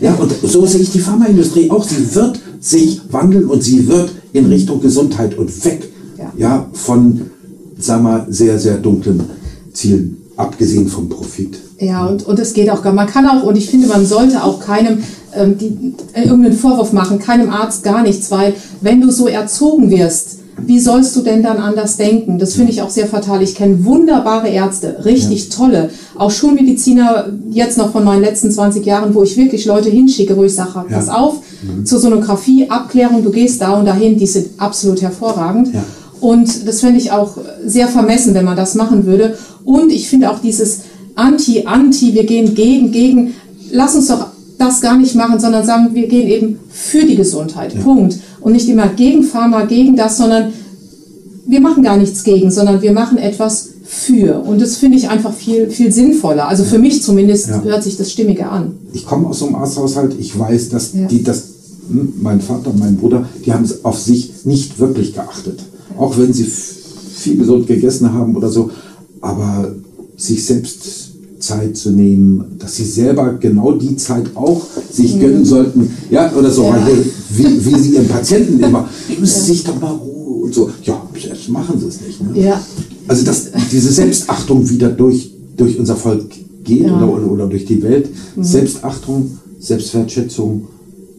Ja, und so sehe ich die Pharmaindustrie auch. Sie wird sich wandeln und sie wird in Richtung Gesundheit und weg ja. ja von sagen wir, sehr, sehr dunklen Zielen, abgesehen vom Profit. Ja, und, und es geht auch gar, man kann auch, und ich finde, man sollte auch keinem ähm, die, äh, irgendeinen Vorwurf machen, keinem Arzt gar nichts, weil wenn du so erzogen wirst, wie sollst du denn dann anders denken? Das finde ich auch sehr fatal. Ich kenne wunderbare Ärzte, richtig ja. tolle, auch Schulmediziner, jetzt noch von meinen letzten 20 Jahren, wo ich wirklich Leute hinschicke, wo ich sage, ja. pass auf, mhm. zur Sonographie, Abklärung, du gehst da und dahin, die sind absolut hervorragend. Ja. Und das fände ich auch sehr vermessen, wenn man das machen würde. Und ich finde auch dieses Anti-Anti, wir gehen gegen, gegen, lass uns doch das gar nicht machen, sondern sagen, wir gehen eben für die Gesundheit. Punkt. Und nicht immer gegen Pharma, gegen das, sondern wir machen gar nichts gegen, sondern wir machen etwas für. Und das finde ich einfach viel, viel sinnvoller. Also für mich zumindest ja. hört sich das stimmiger an. Ich komme aus so einem Arzthaushalt, ich weiß, dass ja. die das, hm, mein Vater und mein Bruder, die haben es auf sich nicht wirklich geachtet auch wenn sie viel gesund gegessen haben oder so, aber sich selbst Zeit zu nehmen, dass sie selber genau die Zeit auch sich mhm. gönnen sollten, ja, oder so, ja. wie, wie sie ihren Patienten immer, [laughs] nehmen Sie sich doch mal Ruhe und so, ja, machen sie es nicht. Ne? Ja. Also, dass diese Selbstachtung wieder durch, durch unser Volk geht ja. oder, oder, durch die Welt, mhm. Selbstachtung, Selbstwertschätzung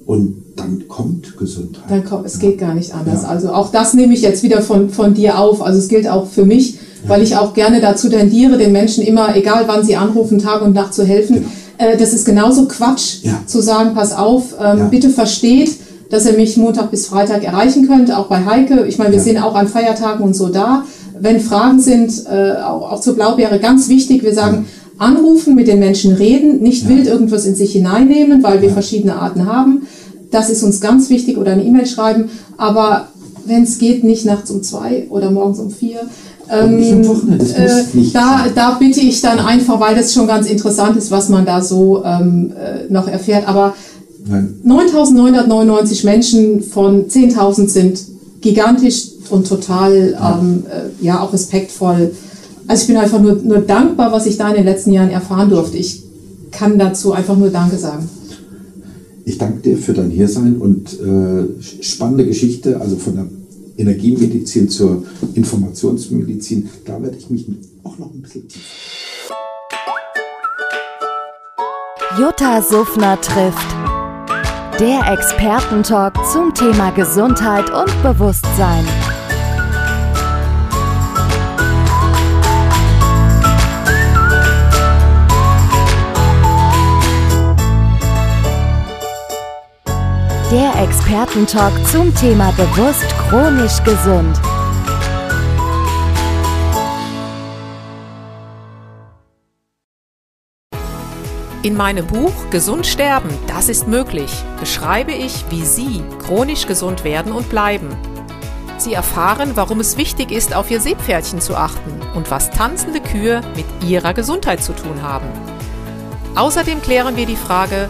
und dann kommt Gesundheit. Dann kommt, es geht gar nicht anders. Ja. Also auch das nehme ich jetzt wieder von, von dir auf. Also es gilt auch für mich, ja. Weil ich auch gerne dazu tendiere, den Menschen immer, egal wann sie anrufen, Tag und Nacht zu helfen. Genau. Äh, das ist genauso Quatsch, ja. zu sagen, pass auf, ähm, bitte versteht, dass ihr mich Montag bis Freitag erreichen könnt, auch bei Heike. Ich meine, wir sind auch an Feiertagen und so da. Wenn Fragen sind, äh, auch, auch zur Blaubeere, ganz wichtig, wir sagen, anrufen, mit den Menschen reden, nicht wild irgendwas in sich hineinnehmen, weil wir verschiedene Arten haben das ist uns ganz wichtig oder eine E-Mail schreiben, aber wenn es geht, nicht nachts um zwei oder morgens um vier. Ähm, äh, da, da bitte ich dann einfach, weil das schon ganz interessant ist, was man da so ähm, äh, noch erfährt. Aber 9.999 Menschen von 10.000 sind gigantisch und total, ja. Ähm, äh, ja, auch respektvoll. Also ich bin einfach nur, nur dankbar, was ich da in den letzten Jahren erfahren durfte. Ich kann dazu einfach nur Danke sagen. Ich danke dir für dein Hiersein und äh, spannende Geschichte, also von der Energiemedizin zur Informationsmedizin. Da werde ich mich auch noch ein bisschen tiefer. Jutta Suffner trifft. Der Expertentalk zum Thema Gesundheit und Bewusstsein. Der Expertentalk zum Thema bewusst chronisch gesund. In meinem Buch Gesund sterben, das ist möglich, beschreibe ich, wie Sie chronisch gesund werden und bleiben. Sie erfahren, warum es wichtig ist, auf Ihr Seepferdchen zu achten und was tanzende Kühe mit ihrer Gesundheit zu tun haben. Außerdem klären wir die Frage,